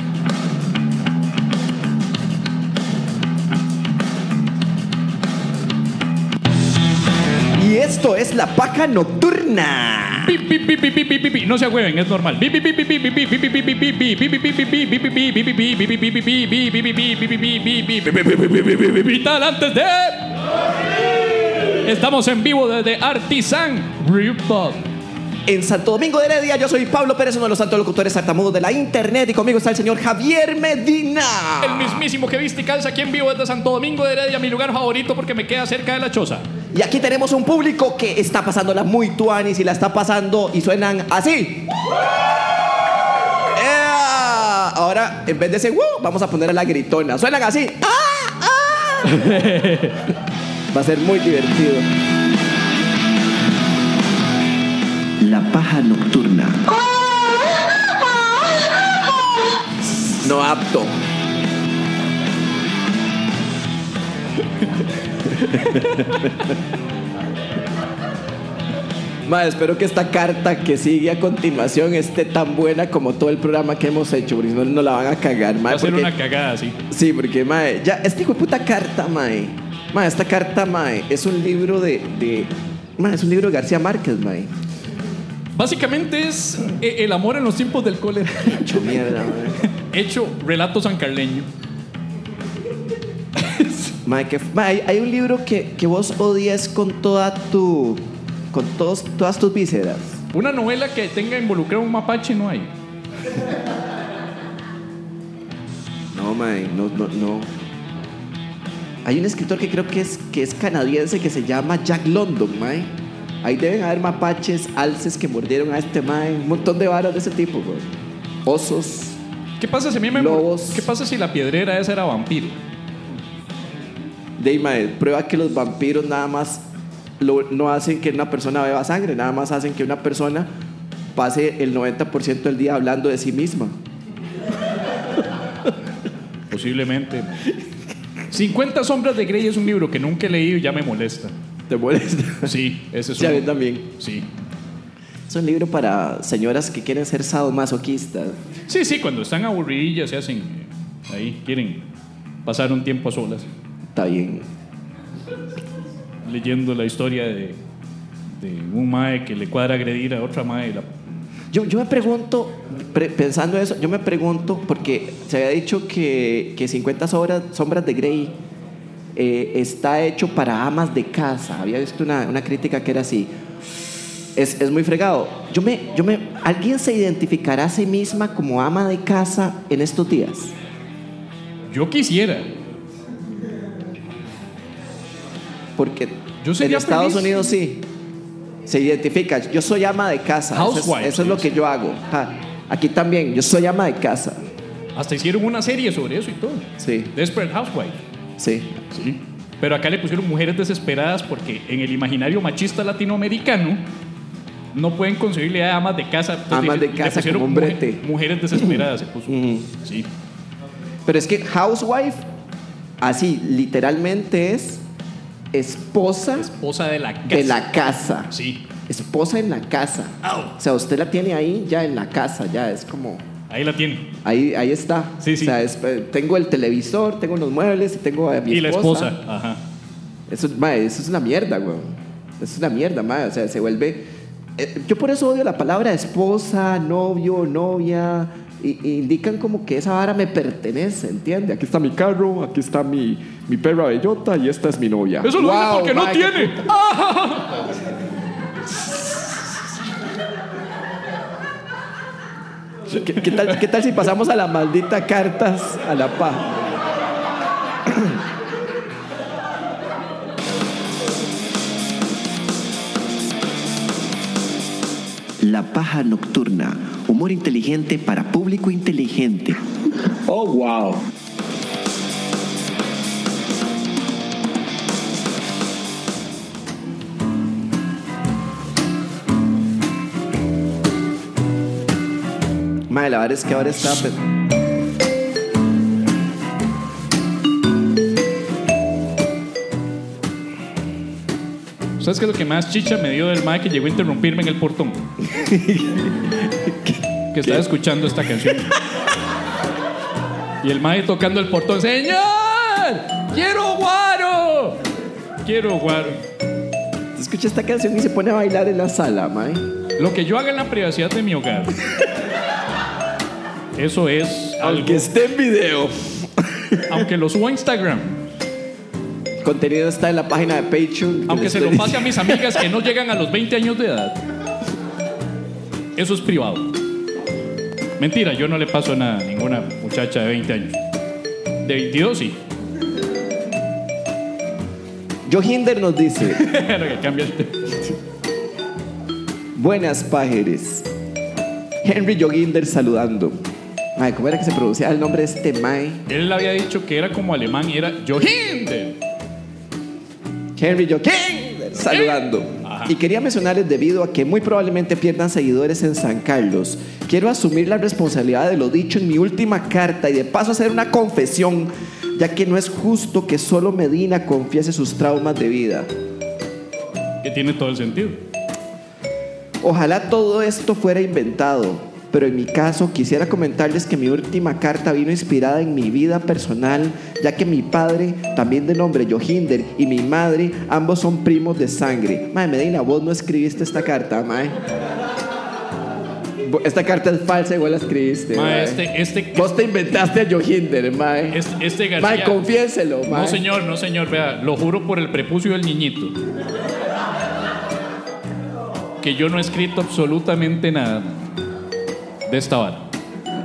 B: Esto es la paja nocturna.
C: No se agüeven, es normal. Vital antes de. Estamos en vivo desde Artisan Repub.
B: En Santo Domingo de Heredia, yo soy Pablo Pérez, uno de los santos locutores sartamudos de la internet, y conmigo está el señor Javier Medina.
C: El mismísimo que viste y calza aquí en vivo desde Santo Domingo de Heredia, mi lugar favorito porque me queda cerca de la choza.
B: Y aquí tenemos un público que está pasándola muy tuanis y la está pasando y suenan así. ¡Ea! Ahora, en vez de ese wow, vamos a poner a la gritona. Suenan así. ¡Ah! ¡Ah! Va a ser muy divertido.
D: La paja nocturna.
B: No apto. Ma, espero que esta carta que sigue a continuación esté tan buena como todo el programa que hemos hecho, porque si no nos la van a cagar, ma,
C: Va a ser
B: porque-
C: una cagada, sí.
B: Sí, porque, mae, ya, este hijo de puta carta, mae. Mae, esta carta, mae, es un libro de. de mae, es un libro de García Márquez, mae.
C: Básicamente es eh, el amor en los tiempos del cólera.
B: Hecho mierda, mae.
C: Hecho relato sancarleño.
B: Mae, que, mae, hay, un libro que, que vos odias con toda tu. con todos, todas tus vísceras.
C: Una novela que tenga involucrado un mapache no hay.
B: No, mae, no, no, no. Hay un escritor que creo que es, que es canadiense que se llama Jack London, mae. Ahí deben haber mapaches, alces que mordieron a este mae. Un montón de varas de ese tipo, güey. Osos.
C: ¿Qué pasa si a mí me
B: Lobos.
C: ¿Qué pasa si la piedrera esa era vampiro?
B: De mae, prueba que los vampiros nada más lo- no hacen que una persona beba sangre, nada más hacen que una persona pase el 90% del día hablando de sí misma.
C: Posiblemente. 50 sombras de Grey es un libro que nunca he leído y ya me molesta.
B: ¿Te molesta?
C: Sí, ese es un...
B: también.
C: Sí.
B: Es un libro para señoras que quieren ser sadomasoquistas.
C: Sí, sí, cuando están aburridillas se hacen eh, ahí, quieren pasar un tiempo a solas,
B: Está bien.
C: leyendo la historia de, de un mae que le cuadra agredir a otra mae. la-
B: Yo, yo me pregunto, pre- pensando eso, yo me pregunto, porque se había dicho que, que 50 sobras- sombras de Grey eh, está hecho para amas de casa. Había visto una, una crítica que era así. Es, es muy fregado. Yo me, yo me, ¿Alguien se identificará a sí misma como ama de casa en estos días?
C: Yo quisiera.
B: Porque
C: Yo
B: en Estados
C: feliz.
B: Unidos sí. Se identifica. Yo soy ama de casa. Eso es-
C: Housewife,
B: Eso es, lo que yo hago. Ja. Aquí también. Yo soy ama de casa.
C: Hasta hicieron una serie sobre eso y todo.
B: Sí,
C: Desperate Housewife.
B: sí.
C: Sí. Pero acá le pusieron mujeres desesperadas porque en el imaginario machista latinoamericano no pueden concebirle a amas de casa. Entonces
B: Amas
C: le-
B: de
C: le
B: casa
C: pusieron
B: como un
C: mujer- mujeres desesperadas. se puso. Sí.
B: Pero es que housewife, así, literalmente es esposa
C: Esposa de la casa.
B: de la casa.
C: Sí.
B: Esposa en la casa. O sea, usted la tiene ahí ya en la casa, ya es como...
C: Ahí la tiene.
B: Ahí, ahí está.
C: Sí, sí.
B: O sea, es- eh, tengo el televisor, tengo los muebles y tengo a mi
C: Y la
B: esposa.
C: esposa. Ajá.
B: Eso, es- mae, eso es una mierda, güey. Eso es una mierda, mae. O sea, se vuelve... eh, yo por eso odio la palabra esposa, novio, novia. Y, y indican como que esa vara me pertenece, ¿entiende? Aquí está mi carro, aquí está mi, mi perra bellota y esta es mi novia.
C: Eso lo dice
B: Wow,
C: porque no
B: qué
C: tiene.
B: ¿Qué, qué tal, ¿Qué tal si pasamos a la maldita cartas a la paz?
D: La paja nocturna. Humor inteligente para público inteligente.
E: Oh, wow.
B: Mae, la verdad es que ahora está...
C: ¿Sabes qué es lo que más chicha me dio del mae que llegó a interrumpirme en el portón? que estaba escuchando esta canción. Y el mae tocando el portón, ¡Señor! ¡Quiero guaro! ¡Quiero guaro!
B: Escucha esta canción y se pone a bailar en la sala, mae.
C: Lo que yo haga en la privacidad de mi hogar. Eso es algo.
B: Aunque esté en video.
C: Aunque lo suba a Instagram.
B: Contenido está en la página de Patreon.
C: Aunque se lo pase a mis amigas que no llegan a los 20 años de edad. Eso es privado. Mentira, yo no le paso nada a ninguna muchacha de 20 años. De 22 sí.
B: Johinder nos dice. Buenas pájares. Henry Joginder saludando. Mae, ¿cómo era que se producía el nombre de este Mae?
C: Él había dicho que era como alemán y era Johinder.
B: Henry Joaquín saludando.
C: Ajá.
B: Y quería mencionarles debido a que muy probablemente pierdan seguidores en San Carlos. Quiero asumir la responsabilidad de lo dicho en mi última carta y de paso hacer una confesión, ya que no es justo que solo Medina confiese sus traumas de vida.
C: Que tiene todo el sentido.
B: Ojalá todo esto fuera inventado, pero en mi caso quisiera comentarles que mi última carta vino inspirada en mi vida personal, ya que mi padre, también de nombre Johinder, y mi madre, ambos son primos de sangre. Mae Medina, vos no escribiste esta carta, mae. Esta carta es falsa, igual la escribiste.
C: Ma,
B: mae.
C: este, este,
B: Vos te inventaste a Johinder, mae.
C: este, este García.
B: Mae, confiéselo, mae.
C: No, señor, no, señor. Vea, lo juro por el prepucio del niñito. Que yo no he escrito absolutamente nada de esta vara.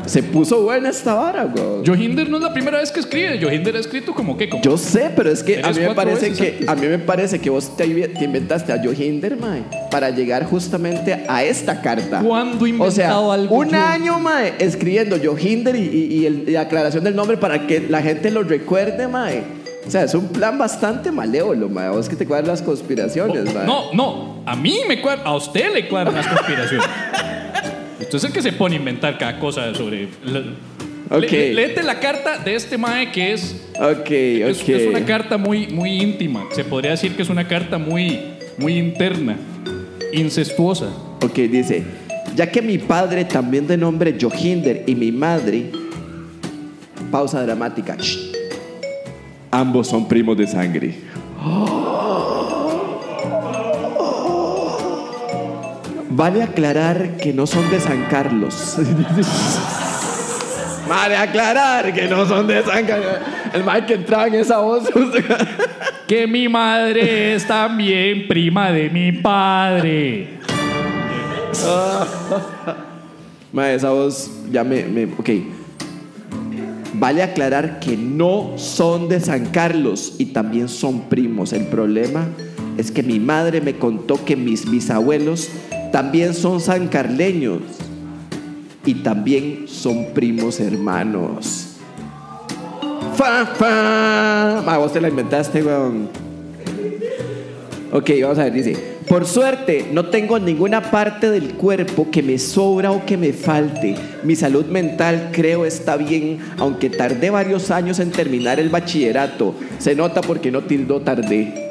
B: Se puso buena esta vara, güey.
C: Johinder no es la primera vez que escribe. Johinder ha escrito como que. Como
B: Yo sé, pero es que a mí me parece
C: veces
B: que a mí me parece que vos te, te inventaste a Johinder, mae, para llegar justamente a esta carta.
C: ¿Cuándo he
B: O sea,
C: inventado algo
B: un
C: yo?
B: año, mae, escribiendo Johinder y, y, y el- y la aclaración del nombre para que la gente lo recuerde, mae. O sea, es un plan bastante malévolo, mae. Vos que te cuadran las conspiraciones, mae.
C: No, no. A mí me cuadra. A usted le cuadran las conspiraciones. Usted es el que se pone a inventar cada cosa sobre. la-
B: Ok.
C: Le- léete la carta de este Mae que es.
B: Ok,
C: Es,
B: ok.
C: es una carta muy, muy íntima. Se podría decir que es una carta muy, muy interna, incestuosa.
B: Ok, dice, ya que mi padre también de nombre Johinder y mi madre, pausa dramática, shh, ambos son primos de sangre. Vale aclarar que no son de San Carlos. vale aclarar que no son de San Carlos. El mal que entraba en esa voz.
C: Que mi madre es también prima de mi padre.
B: Ma, esa voz ya me, me- Ok. Vale aclarar que no son de San Carlos y también son primos. El problema es que mi madre me contó que mis bisabuelos también son sancarleños y también son primos hermanos. ¡Fa, fa! Ma, vos te la inventaste, weón. Ok, vamos a ver, dice, por suerte no tengo ninguna parte del cuerpo que me sobra o que me falte. Mi salud mental creo está bien, aunque tardé varios años en terminar el bachillerato. Se nota porque no tildó tardé.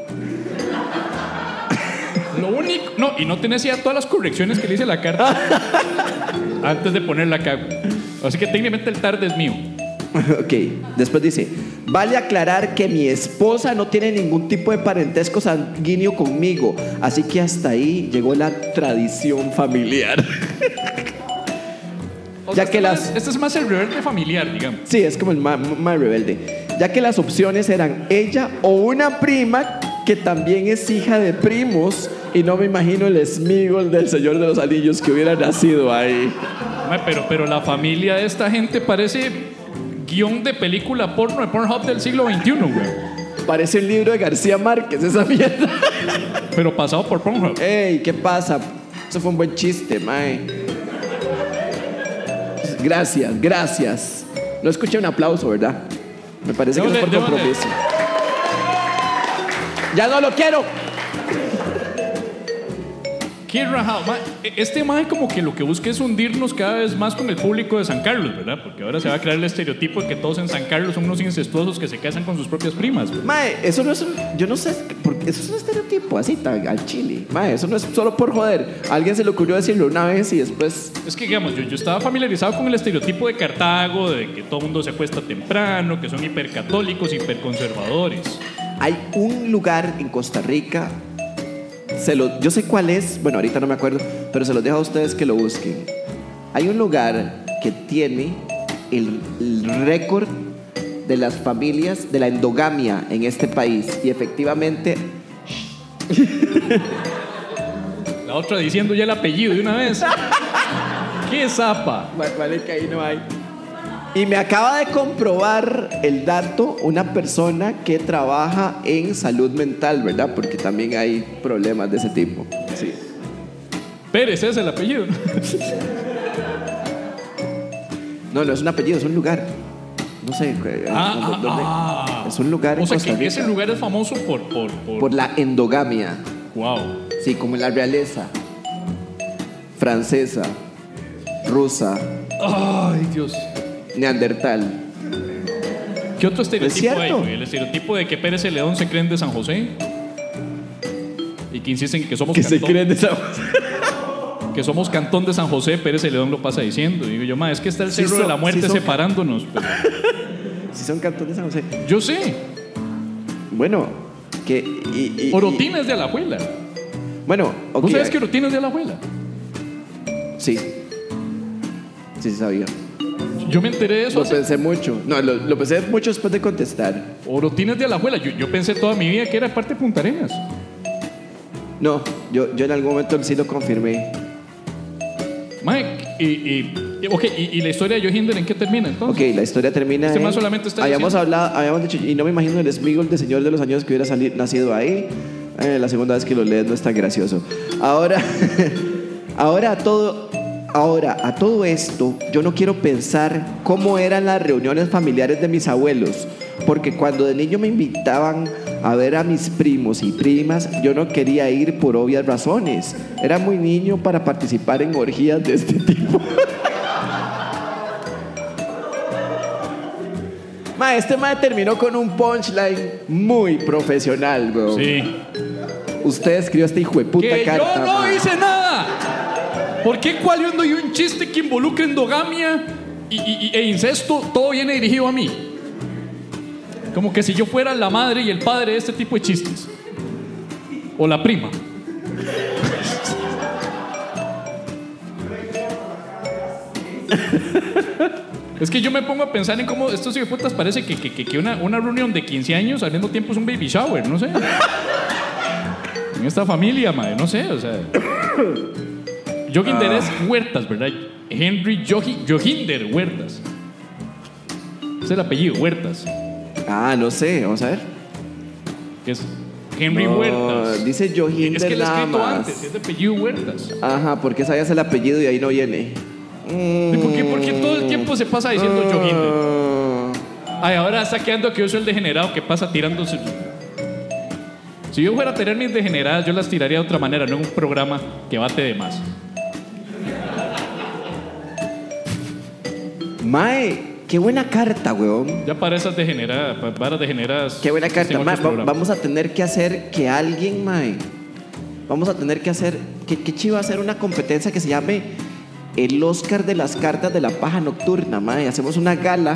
C: No, y no tenés ya todas las correcciones que le hice la carta antes de ponerla acá. Así que técnicamente el tarde es mío.
B: ok, después dice, vale aclarar que mi esposa no tiene ningún tipo de parentesco sanguíneo conmigo, así que hasta ahí llegó la tradición familiar.
C: O
B: Ya que
C: este
B: las-
C: más- Este es más el rebelde familiar, digamos.
B: Sí, es como el más, más rebelde. Ya que las opciones eran ella o una prima que también es hija de primos y no me imagino el Smigol del Señor de los Anillos que hubiera nacido ahí.
C: Pero, pero la familia de esta gente parece guion de película porno de Pornhub del siglo XXI, güey.
B: Parece un libro de García Márquez, esa mierda.
C: Pero pasado por Pornhub.
B: Ey, ¿qué pasa? Eso fue un buen chiste, mae. Gracias, gracias. No escuché un aplauso, ¿verdad? Me parece que no es por compromiso. Ya no lo quiero.
C: Qué rajado. Ma, Este mae como que lo que busca es hundirnos cada vez más con el público de San Carlos, ¿verdad? Porque ahora se va a crear el estereotipo de que todos en San Carlos son unos incestuosos que se casan con sus propias primas. güey.
B: Mae, eso no es un, yo no sé, porque eso es un estereotipo así tan al chile. Mae, eso no es solo por joder. A alguien se le ocurrió decirlo una vez y después
C: Es que, digamos, yo, yo estaba familiarizado con el estereotipo de Cartago, de que todo el mundo se acuesta temprano, que son hipercatólicos, hiperconservadores.
B: Hay un lugar en Costa Rica. Se lo, yo sé cuál es, bueno, ahorita no me acuerdo, pero se los dejo a ustedes que lo busquen. Hay un lugar que tiene el, el récord de las familias, de la endogamia en este país. Y efectivamente,
C: La otra diciendo ya el apellido de una vez. ¡Qué zapa!
B: Vale que ahí no hay. Y me acaba de comprobar el dato una persona que trabaja en salud mental, ¿verdad? Porque también hay problemas de ese tipo. Sí.
C: Pérez es el apellido.
B: No, no es un apellido, es un lugar. No sé. eh,
C: Ah,
B: ¿dónde-
C: ah, ah.
B: Es un lugar en
C: O sea
B: Costa
C: que
B: Rica.
C: ese lugar es famoso por. por, por,
B: Por la endogamia.
C: Wow.
B: Sí, como la realeza. Francesa, rusa,
C: Ay, Dios.
B: Neandertal.
C: ¿Qué otro estereotipo hay? güey? El estereotipo de que Pérez Celedón se creen de San José. Y que insisten en que somos cantón,
B: de esa
C: que somos cantón de San José, Pérez Celedón lo pasa diciendo. Y digo yo, ma, es que está el
B: Sí
C: cerro de la muerte
B: sí son-
C: separándonos. pero-
B: Si son cantones de San José.
C: yo sé.
B: Bueno, que. Y, y-
C: Orotina es de Alajuela.
B: y- bueno, ok.
C: ¿Vos sabés que Orotina es de Alajuela?
B: Sí. Sí, sí sabía.
C: Yo me enteré de eso.
B: Lo
C: hace-
B: pensé mucho. No, lo, lo pensé mucho después de contestar.
C: Orotina es de Alajuela. Yo, yo pensé toda mi vida que era parte de Punta Arenas.
B: No, yo, yo en algún momento sí lo confirmé.
C: Mike, y, y, y- ok, y, y la historia de Johinder en qué termina entonces?
B: Ok, la historia termina.
C: Este
B: en-
C: man solamente está
B: habíamos
C: diciendo-
B: hablado, habíamos dicho, y no me imagino el Smigol de Señor de los Años que hubiera salido, nacido ahí. Eh, la segunda vez que lo lees no es tan gracioso. Ahora, ahora todo, ahora a todo esto, yo no quiero pensar cómo eran las reuniones familiares de mis abuelos, porque cuando de niño me invitaban a ver a mis primos y primas, yo no quería ir por obvias razones. Era muy niño para participar en orgías de este tipo. Ma, este ma terminó con un punchline muy profesional, bro.
C: Sí.
B: Usted escribió esta hijo de puta
C: que
B: carta.
C: yo no
B: ma.
C: hice nada. ¿Por qué cuando hay un chiste que involucra endogamia y, e incesto, todo viene dirigido a mí? Como que si yo fuera la madre y el padre de este tipo de chistes. O la prima. Es que yo me pongo a pensar en cómo estos putas parece que- que- que una, una reunión de 15 años al mismo tiempo es un baby shower, no sé. En esta familia, madre, no sé, o sea. Joginder es Huertas, ¿verdad? Henry Jogi- Joginder Huertas. Es el apellido, Huertas.
B: Ah, no sé, vamos a ver.
C: Que es Henry
B: No,
C: Huertas.
B: Dice Johinder
C: Es que lo he escrito
B: más.
C: antes, es de apellido Huertas.
B: Ajá, porque sabías el apellido y ahí no viene.
C: ¿Y ¿Por qué, por qué todo el tiempo se pasa diciendo Joginder?
B: Ah,
C: Ay, ahora está quedando que yo soy el degenerado que pasa tirándose. Si yo fuera a tener mis degeneradas, yo las tiraría de otra manera, no en un programa que bate de más.
B: Mae, qué buena carta, weón.
C: Ya para esas degeneradas, pa- para degeneradas.
B: Qué buena carta. Mae, va- vamos a tener que hacer que alguien, mae. Vamos a tener que hacer. Que, que chiva hacer una competencia que se llame el Oscar de las cartas de la paja nocturna, mae. Hacemos una gala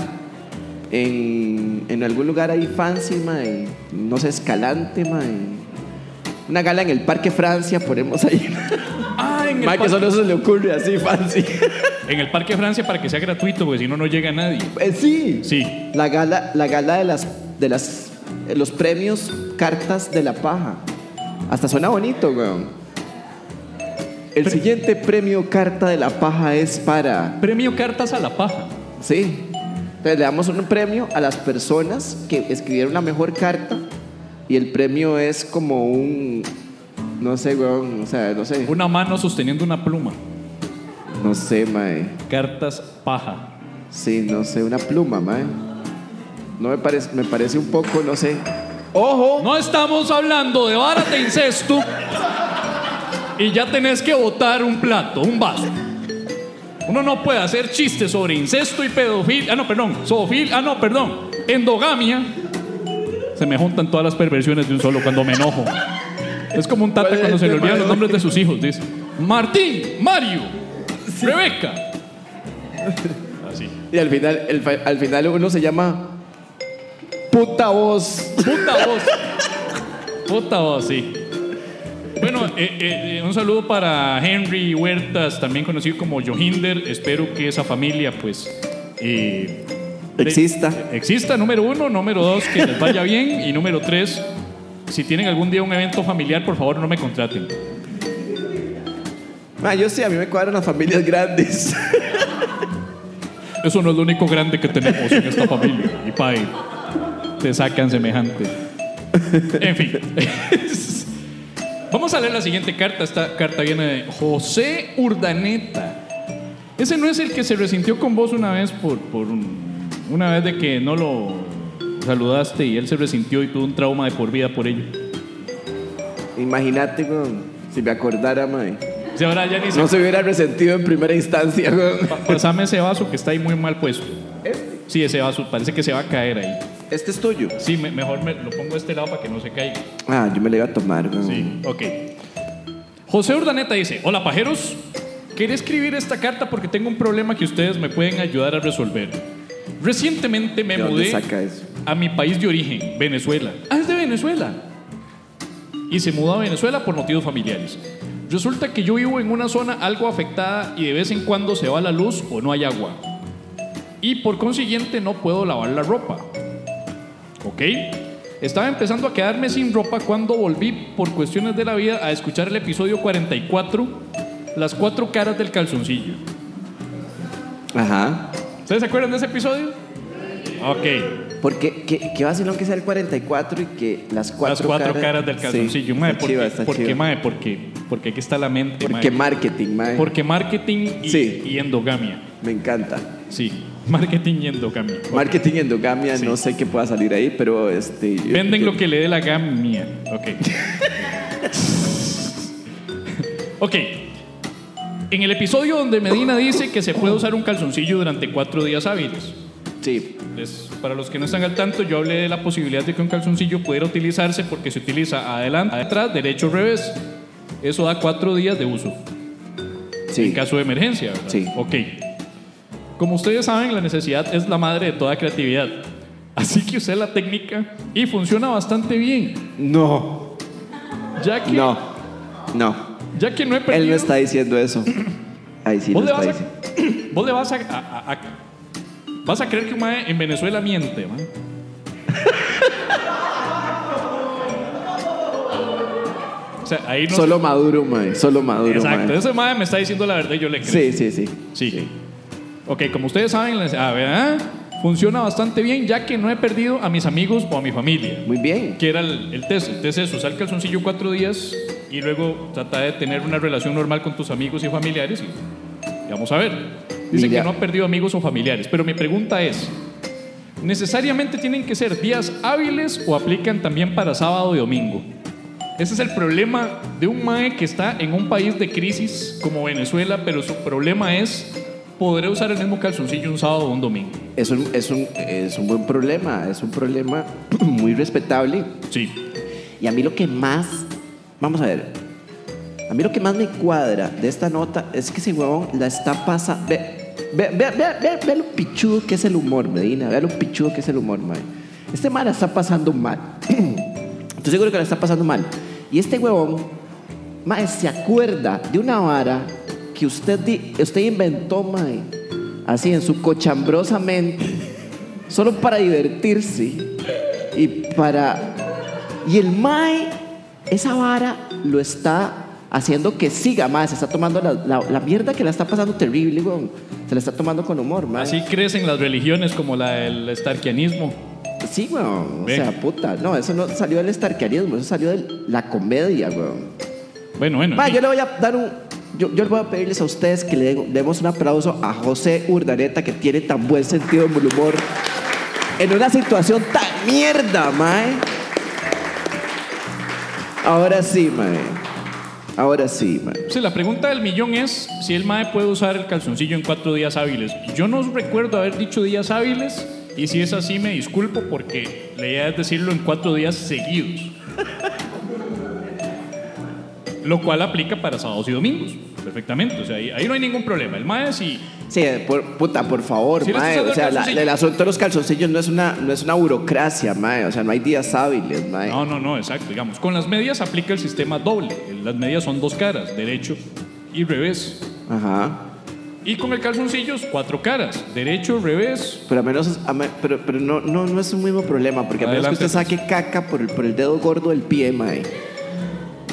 B: en, en algún lugar ahí fancy, mae. No sé, escalante, mae. Una gala en el Parque Francia, ponemos ahí.
C: En el,
B: Mae, que
C: parque,
B: solo se le ocurre así, fancy.
C: en el Parque Francia para que sea gratuito, porque si no, no llega nadie.
B: Eh, sí.
C: Sí.
B: La gala, la gala de las de las eh, los premios cartas de la paja. Hasta suena bonito, weón. El siguiente premio carta de la paja es para.
C: Premio Cartas a la Paja.
B: Sí. Entonces le damos un premio a las personas que escribieron la mejor carta. Y el premio es como un. No sé, weón. O sea, no sé.
C: Una mano sosteniendo una pluma.
B: No sé, mae.
C: Cartas Paja.
B: Sí, no sé, una pluma, mae. No me parece, me parece un poco, no sé. ¡Ojo!
C: No estamos hablando de varas de incesto y ya tenés que botar un plato, un vaso. Uno no puede hacer chistes sobre incesto y pedofilia. Ah, no, perdón. Zoofilia. Ah, no, perdón. Endogamia. Se me juntan todas las perversiones de un solo cuando me enojo. Es como un tata
B: ¿Cuál es
C: cuando se le olvidan los nombres de sus hijos. Dice Martín, Mario, Rebeca. Así.
B: Y al final, el fa- al final uno se llama puta voz.
C: Puta voz. Puta voz, sí. Bueno, eh, eh, un saludo para Henry Huertas, también conocido como Johinder. Espero que esa familia, pues. eh, de-
B: Exista.
C: exista, número uno. Número dos, que les vaya bien. Y número tres, si tienen algún día un evento familiar, por favor no me contraten.
B: Ah, yo sí, a mí me cuadran las familias grandes.
C: Eso no es lo único grande que tenemos en esta familia. Y pay, te sacan semejante. En fin. Vamos a leer la siguiente carta. Esta carta viene de José Urdaneta. Ese no es el que se resintió con vos una vez por, por un- una vez de que no lo saludaste y él se resintió y tuvo un trauma de por vida por ello.
B: Imagínate, weón, si me acordara, mae.
C: Si ahora ya ni se...
B: No se hubiera resentido en primera instancia, weón.
C: Pa- Pasame ese vaso que está ahí muy mal puesto.
B: Este,
C: Sí, ese vaso parece que se va a caer ahí.
B: este es tuyo.
C: Sí, me- mejor me lo pongo de este lado para que no se caiga.
B: Ah, yo me lo iba a tomar, weón.
C: Sí, ok. José Urdaneta dice, hola pajeros, quería escribir esta carta porque tengo un problema que ustedes me pueden ayudar a resolver. Recientemente me
B: ¿De dónde
C: mudé
B: saca eso?
C: A mi país de origen, Venezuela. Ah, es de Venezuela. Y se mudó a Venezuela por motivos familiares. Resulta que yo vivo en una zona algo afectada y de vez en cuando se va la luz o no hay agua. Y por consiguiente no puedo lavar la ropa. ¿Ok? Estaba empezando a quedarme sin ropa cuando volví por cuestiones de la vida a escuchar el episodio 44, Las cuatro caras del calzoncillo.
B: Ajá.
C: ¿Ustedes se acuerdan de ese episodio? Ok.
B: Porque, ¿qué, qué vacilón que sea el 44 y que las cuatro,
C: Las cuatro caras, del calzoncillo.
B: Sí,
C: mae,
B: está
C: ¿por
B: chiva,
C: qué?
B: está
C: ¿Por qué,
B: chiva.
C: mae? Porque, porque aquí está la mente,
B: Porque
C: mae.
B: marketing, mae.
C: Porque marketing y,
B: Sí.
C: y endogamia.
B: Me encanta.
C: Sí, marketing y endogamia.
B: Marketing y endogamia,
C: Sí.
B: no sé qué pueda salir ahí, pero este.
C: Venden
B: yo-
C: lo que le dé la gamia. Ok. ok. En el episodio donde Medina dice que se puede usar un calzoncillo durante cuatro días hábiles.
B: Sí.
C: Les- para los que no están al tanto, yo hablé de la posibilidad de que un calzoncillo pudiera utilizarse porque se utiliza adelante, atrás, derecho, revés. Eso da cuatro días de uso. en
B: Sí.
C: caso de emergencia. ¿verdad?
B: Sí.
C: Ok. Como ustedes saben, la necesidad es la madre de toda creatividad. Así que usé la técnica y funciona bastante bien.
B: No.
C: Ya que,
B: No. No.
C: ya que no he
B: Él
C: perdido.
B: no está diciendo eso. Ahí sí
C: vos, le
B: está
C: vas
B: diciendo.
C: a, vos le vas a, a- a- vas a creer que un mae en Venezuela miente, mae. O sea, ahí no.
B: Solo Maduro, mae. Solo Maduro,
C: Exacto.
B: mae.
C: Ese mae me está diciendo la verdad y yo le creo.
B: Sí, sí, sí.
C: Sí. Ok, como ustedes saben, ¿ah? funciona bastante bien ya que no he perdido a mis amigos o a mi familia.
B: Muy bien.
C: Que era el, el test. El test es usar calzoncillo cuatro días y luego tratar de tener una relación normal con tus amigos y familiares. Y, y vamos a ver. Dicen
B: Mira.
C: que no ha perdido amigos o familiares. Pero mi pregunta es, ¿necesariamente tienen que ser días hábiles o aplican también para sábado y domingo? Ese es el problema de un MAE que está en un país de crisis como Venezuela, pero su problema es, ¿podré usar el mismo calzoncillo un sábado o un domingo?
B: Es un, es, un, es un buen problema. Es un problema muy respetable.
C: Sí.
B: Y a mí lo que más. Vamos a ver. A mí lo que más me cuadra de esta nota es que ese huevón la está pasando. Ve, ve, ve, ve, lo pichudo que es el humor, Medina. Ve lo pichudo que es el humor, man. Este man la está pasando mal. Estoy seguro que la está pasando mal. Y este huevón, mae, se acuerda de una vara que usted, usted inventó, mae, así en su cochambrosa mente, solo para divertirse y para. Y el mae, esa vara lo está haciendo que siga más. Se está tomando la, la- la mierda que la está pasando terrible, weón. Se la está tomando con humor, mae.
C: Así crecen las religiones como la del starkianismo.
B: Sí, weón. O sea, puta. No, eso no salió del starkianismo, eso salió de la comedia, weón.
C: Bueno, bueno. Sí.
B: yo le voy a dar un. Yo, yo le voy a pedirles a ustedes que le demos un aplauso a José Urdaneta, que tiene tan buen sentido del humor en una situación tan mierda, mae. Ahora sí, mae. Ahora sí, mae.
C: Sí, la pregunta del millón es si el MAE puede usar el calzoncillo en cuatro días hábiles. Yo no recuerdo haber dicho días hábiles y si es así me disculpo porque la idea es decirlo en cuatro días seguidos. Lo cual aplica para sábados y domingos, perfectamente. O sea, ahí, ahí no hay ningún problema. El MAE sí,
B: Sí, por, puta, por favor,
C: Sí,
B: mae. O sea,
C: el
B: la- el asunto de los calzoncillos no es una, no es una burocracia, mae. O sea, no hay días hábiles, mae.
C: No, no, no, exacto. Digamos, con las medias aplica el sistema doble. Las medias son dos caras, derecho y revés.
B: Ajá.
C: Y con el calzoncillo es cuatro caras, derecho, revés.
B: Pero a menos, a me- pero, pero no, no, no es un mismo problema, porque a menos que usted saque caca por el, por el dedo gordo del pie, mae,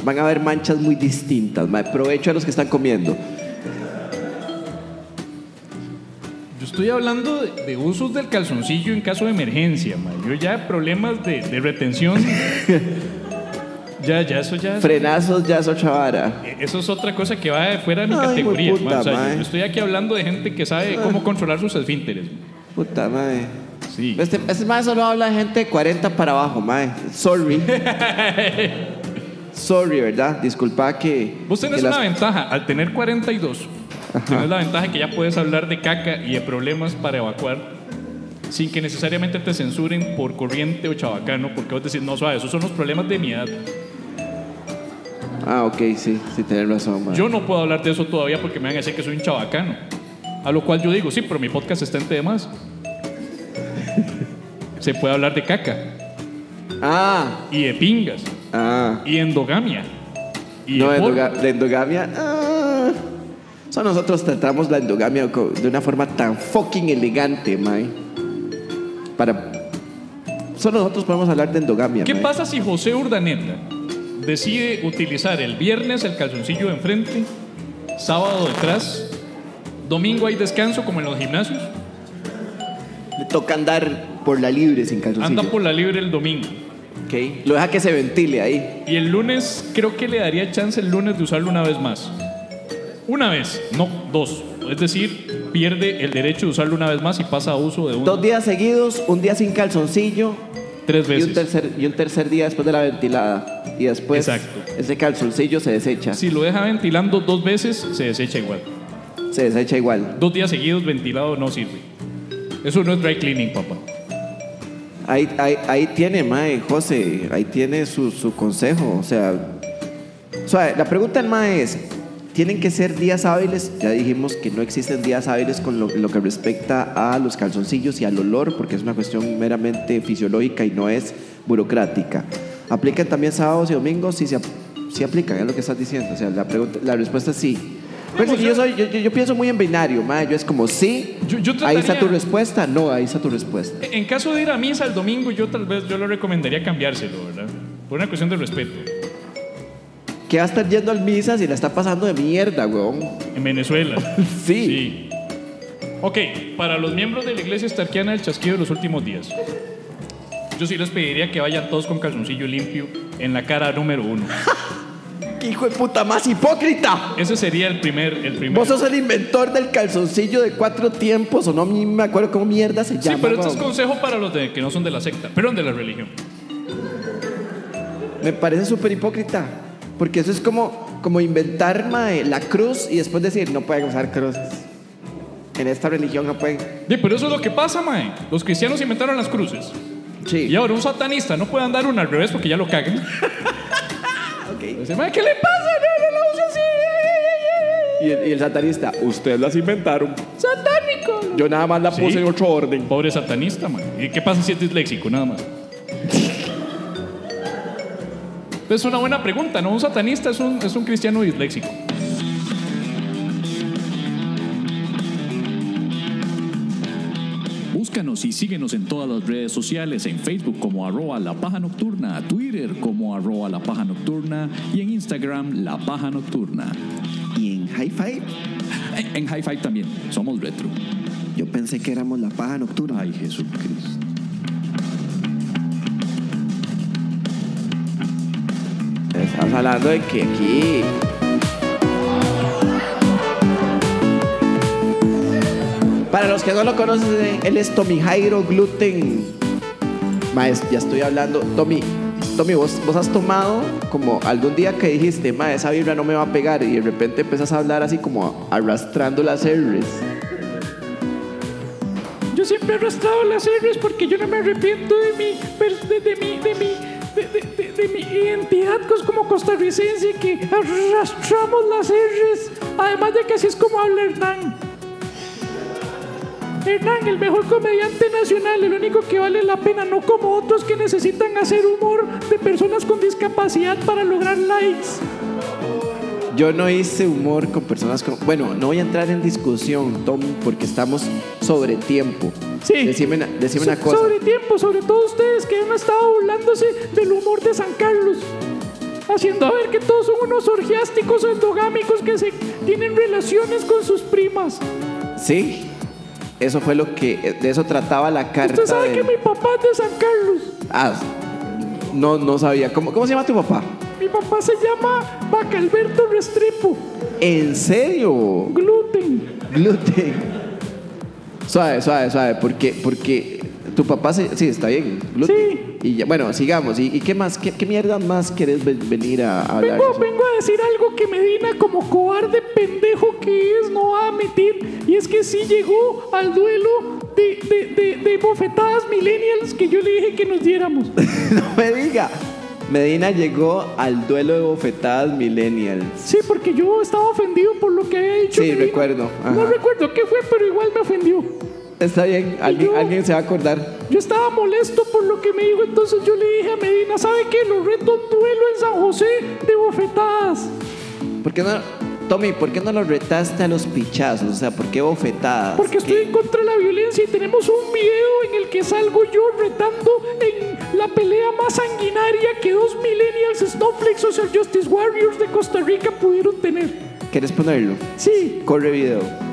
B: van a haber manchas muy distintas, mae. Provecho a los que están comiendo.
C: Yo estoy hablando de, de usos del calzoncillo en caso de emergencia, ma. Yo ya problemas de, de retención. Ya, ya, eso ya.
B: Frenazos ya es otra vara.
C: Eso es otra cosa que va fuera de mi
B: Ay,
C: categoría. O sea, yo- estoy aquí hablando de gente que sabe cómo controlar sus esfínteres.
B: Puta madre.
C: Sí.
B: Este, este mae solo habla de gente de 40 para abajo, mae. Sorry. Sorry, ¿verdad? Disculpa que.
C: Vos tenés
B: que
C: una ventaja. Al tener 42, tienes la ventaja que ya puedes hablar de caca y de problemas para evacuar sin que necesariamente te censuren por corriente o chabacano, porque vos decís, no, suave, esos son los problemas de mi edad.
B: Ah, ok, sí, sí, tenés razón, mae.
C: Yo no puedo hablar de eso todavía porque me van a decir que soy un chabacano. A lo cual yo digo, sí, pero mi podcast está en temas. Se puede hablar de caca
B: Ah,
C: y de pingas
B: ah.
C: y endogamia. Y
B: No,
C: de
B: endoga- de endogamia. Ah. So nosotros tratamos la endogamia de una forma tan fucking elegante, mae. Para. Solo nosotros podemos hablar de endogamia.
C: ¿Qué
B: mae.
C: pasa si José Urdaneta decide utilizar el viernes el calzoncillo de enfrente, sábado detrás, domingo hay descanso como en los gimnasios,
B: Le toca andar por la libre sin calzoncillo.
C: anda por la libre el domingo
B: Ok. Lo deja que se ventile ahí.
C: y el lunes creo que le daría chance el lunes de usarlo una vez más. Una vez, no dos. Es decir, pierde el derecho de usarlo una vez más y pasa a uso de uno
B: Dos días seguidos, un día sin calzoncillo
C: tres
B: y un,
C: veces.
B: tercer, y un tercer día después de la ventilada. Y después
C: Exacto.
B: ese calzoncillo se desecha.
C: Si lo deja ventilando dos veces, se desecha igual.
B: Se desecha igual.
C: Dos días seguidos ventilado no sirve. Eso no es dry cleaning, papá.
B: Ahí, ahí, ahí tiene, Mae, José, ahí tiene su, su consejo. O sea, o sea, la pregunta del Mae es, ¿tienen que ser días hábiles? Ya dijimos que no existen días hábiles con lo, lo que respecta a los calzoncillos y al olor, porque es una cuestión meramente fisiológica y no es burocrática. ¿Aplican también sábados y domingos? Sí, se, sí aplican, es lo que estás diciendo. O sea, la, pregunta, la respuesta es sí. Parece que yo, soy, yo, yo- yo pienso muy en binario, Mae. Yo es como sí, ahí está tu respuesta, no, ahí está tu respuesta.
C: En caso de ir a misa el domingo, yo tal vez yo le recomendaría cambiárselo, ¿verdad? Por una cuestión de respeto.
B: Que va a estar yendo al misa si la está pasando de mierda, weón.
C: En Venezuela.
B: Sí.
C: Sí. Ok, para los miembros de la iglesia estarquiana del chasquido de los últimos días. Yo sí les pediría que vayan todos con calzoncillo limpio en la cara número uno.
B: ¡Qué hijo de puta más hipócrita!
C: Ese sería el primer, el primer.
B: Vos sos el inventor del calzoncillo de cuatro tiempos, o no me acuerdo cómo mierda se
C: Sí,
B: llama.
C: pero este es consejo para los de, que no son de la secta, perdón, de la religión.
B: Me parece súper hipócrita. Porque eso es como, como inventar mae, la cruz y después decir, no pueden usar cruces. En esta religión no pueden.
C: Sí, pero eso es lo que pasa, mae. Los cristianos inventaron las cruces.
B: Sí.
C: Y ahora un satanista no puede andar una al revés porque ya lo cagan. Dice, "Mae, ¿qué le pasa? No, no la usa así.
B: Y el, y el satanista, ustedes las inventaron.
C: Satánico.
B: Yo nada más la puse
C: Sí.
B: en otro orden.
C: Pobre satanista, man. ¿Y qué pasa si es disléxico? Nada más. Es una buena pregunta, ¿no? Un satanista es un, es un cristiano disléxico.
F: Búscanos y síguenos en todas las redes sociales, en Facebook como arroba la paja nocturna, Twitter como arroba la paja nocturna y en Instagram la paja nocturna.
D: Y en Hi-Fi,
F: En, en High Five también, somos retro.
D: yo pensé que éramos la paja nocturna.
F: Ay Jesucristo.
B: Estamos hablando de que aquí. Para los que no lo conocen, él es Tommy Jairo Gluten. Maes, ya estoy hablando. Tommy, Tommy, vos, vos has tomado como algún día que dijiste, ma, esa vibra no me va a pegar, y de repente empezás a hablar así como arrastrando las R's.
C: Yo siempre he arrastrado las R's porque yo no me arrepiento de mi, de, de mi, de mi, de, de- de- mi identidad como costarricense que arrastramos las R's. Además de que así es como habla Hernán. Hernán, el mejor comediante nacional, el único que vale la pena, no como otros que necesitan hacer humor de personas con discapacidad para lograr likes.
B: Yo no hice humor con personas con... Bueno, no voy a entrar en discusión, Tom, porque estamos sobre tiempo.
C: Sí.
B: Decime, una- decime una cosa.
C: Sobre tiempo, sobre todo ustedes que han estado burlándose del humor de San Carlos. Haciendo ver que todos son unos orgiásticos o endogámicos que se tienen relaciones con sus primas.
B: Sí, eso fue lo que... De eso trataba la carta
C: Usted sabe que mi papá es de San Carlos.
B: Ah, no, no sabía. ¿Cómo, cómo se llama tu papá?
E: Mi papá se llama Bacalberto Restrepo.
B: ¿En serio?
E: Gluten.
B: Gluten. Suave, suave, suave. Porque, porque tu papá se- sí está bien. Gluten.
E: Sí.
B: Y ya- bueno, sigamos. ¿Y, y qué más? ¿Qué, qué mierda más querés ve- venir a hablar?
E: Vengo, vengo a decir algo que Medina, como cobarde pendejo que es, no va a admitir. Y es que sí llegó al duelo de, de, de, de bofetadas millennials que yo le dije que nos diéramos.
B: no me diga. Medina llegó al duelo de bofetadas millennials.
E: Sí, porque yo estaba ofendido por lo que había dicho.
B: Sí,
E: Medina.
B: recuerdo, ajá.
E: No recuerdo qué fue, pero igual me ofendió.
B: Está bien, alguien,
E: yo-
B: alguien se va a acordar.
E: Yo estaba molesto por lo que me dijo, entonces yo le dije a Medina, ¿sabe qué? Lo reto un duelo en San José de bofetadas.
B: ¿Por qué no, Tommy, por qué no lo retaste a los pichazos? O sea, ¿por qué bofetadas?
E: Porque estoy en contra de la violencia y tenemos un video en el que salgo yo retando en la pelea más sanguinaria que dos millennials Snowflake Social Justice Warriors de Costa Rica pudieron tener.
B: ¿Quieres ponerlo?
E: Sí,
B: Corre video.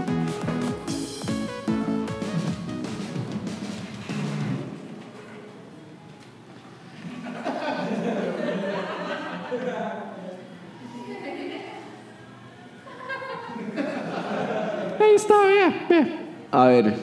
B: A ver.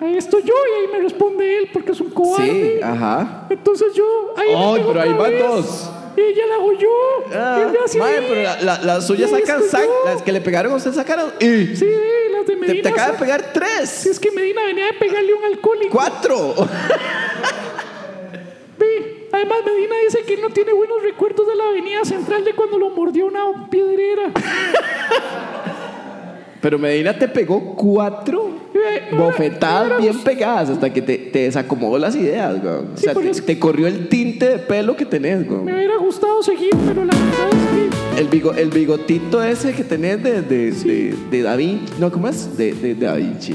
E: Ahí estoy yo y ahí me responde él porque es un cobarde.
B: Sí, ajá.
E: Entonces yo ahí pego
B: pero ahí van dos.
E: Y ella la hago yo.
B: Ah,
E: y ahí.
B: pero la- la- las suyas sacan las que le pegaron a usted sacaron. Y
E: Sí, las de
B: te,
E: Medina.
B: te acaba de pegar
E: Si
B: tres.
E: es que Medina venía de pegarle a un alcohólico.
B: Cuatro.
E: Ve, además Medina dice que no tiene buenos recuerdos de la avenida central de cuando lo mordió una piedrera.
B: Pero Medina te pegó cuatro bofetadas bien pegadas hasta que te, te desacomodó las ideas, güey. O
E: Sí,
B: sea,
E: pero
B: te,
E: es-
B: te corrió el tinte de pelo que tenés, güey.
E: Me hubiera gustado seguir, pero la verdad es que
B: El, bigo- el bigotito ese que tenés de, de, de, de Da Vinci. No, ¿cómo es? De, de, Da Vinci.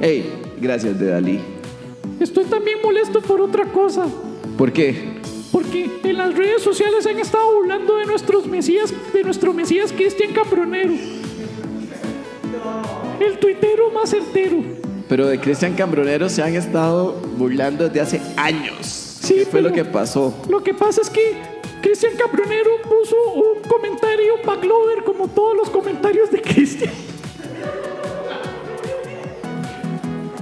B: Ey, gracias de Dalí.
E: estoy también molesto por otra cosa.
B: ¿Por qué?
E: Porque en las redes sociales han estado burlando de nuestros mesías, de nuestro mesías Cristian Cambronero. El tuitero más certero.
B: Pero de Cristian Cambronero se han estado burlando desde hace años.
E: Sí,
B: ¿Qué fue lo que pasó?
E: Lo que pasa es que Cristian Cambronero puso un comentario backloader como todos los comentarios de Cristian.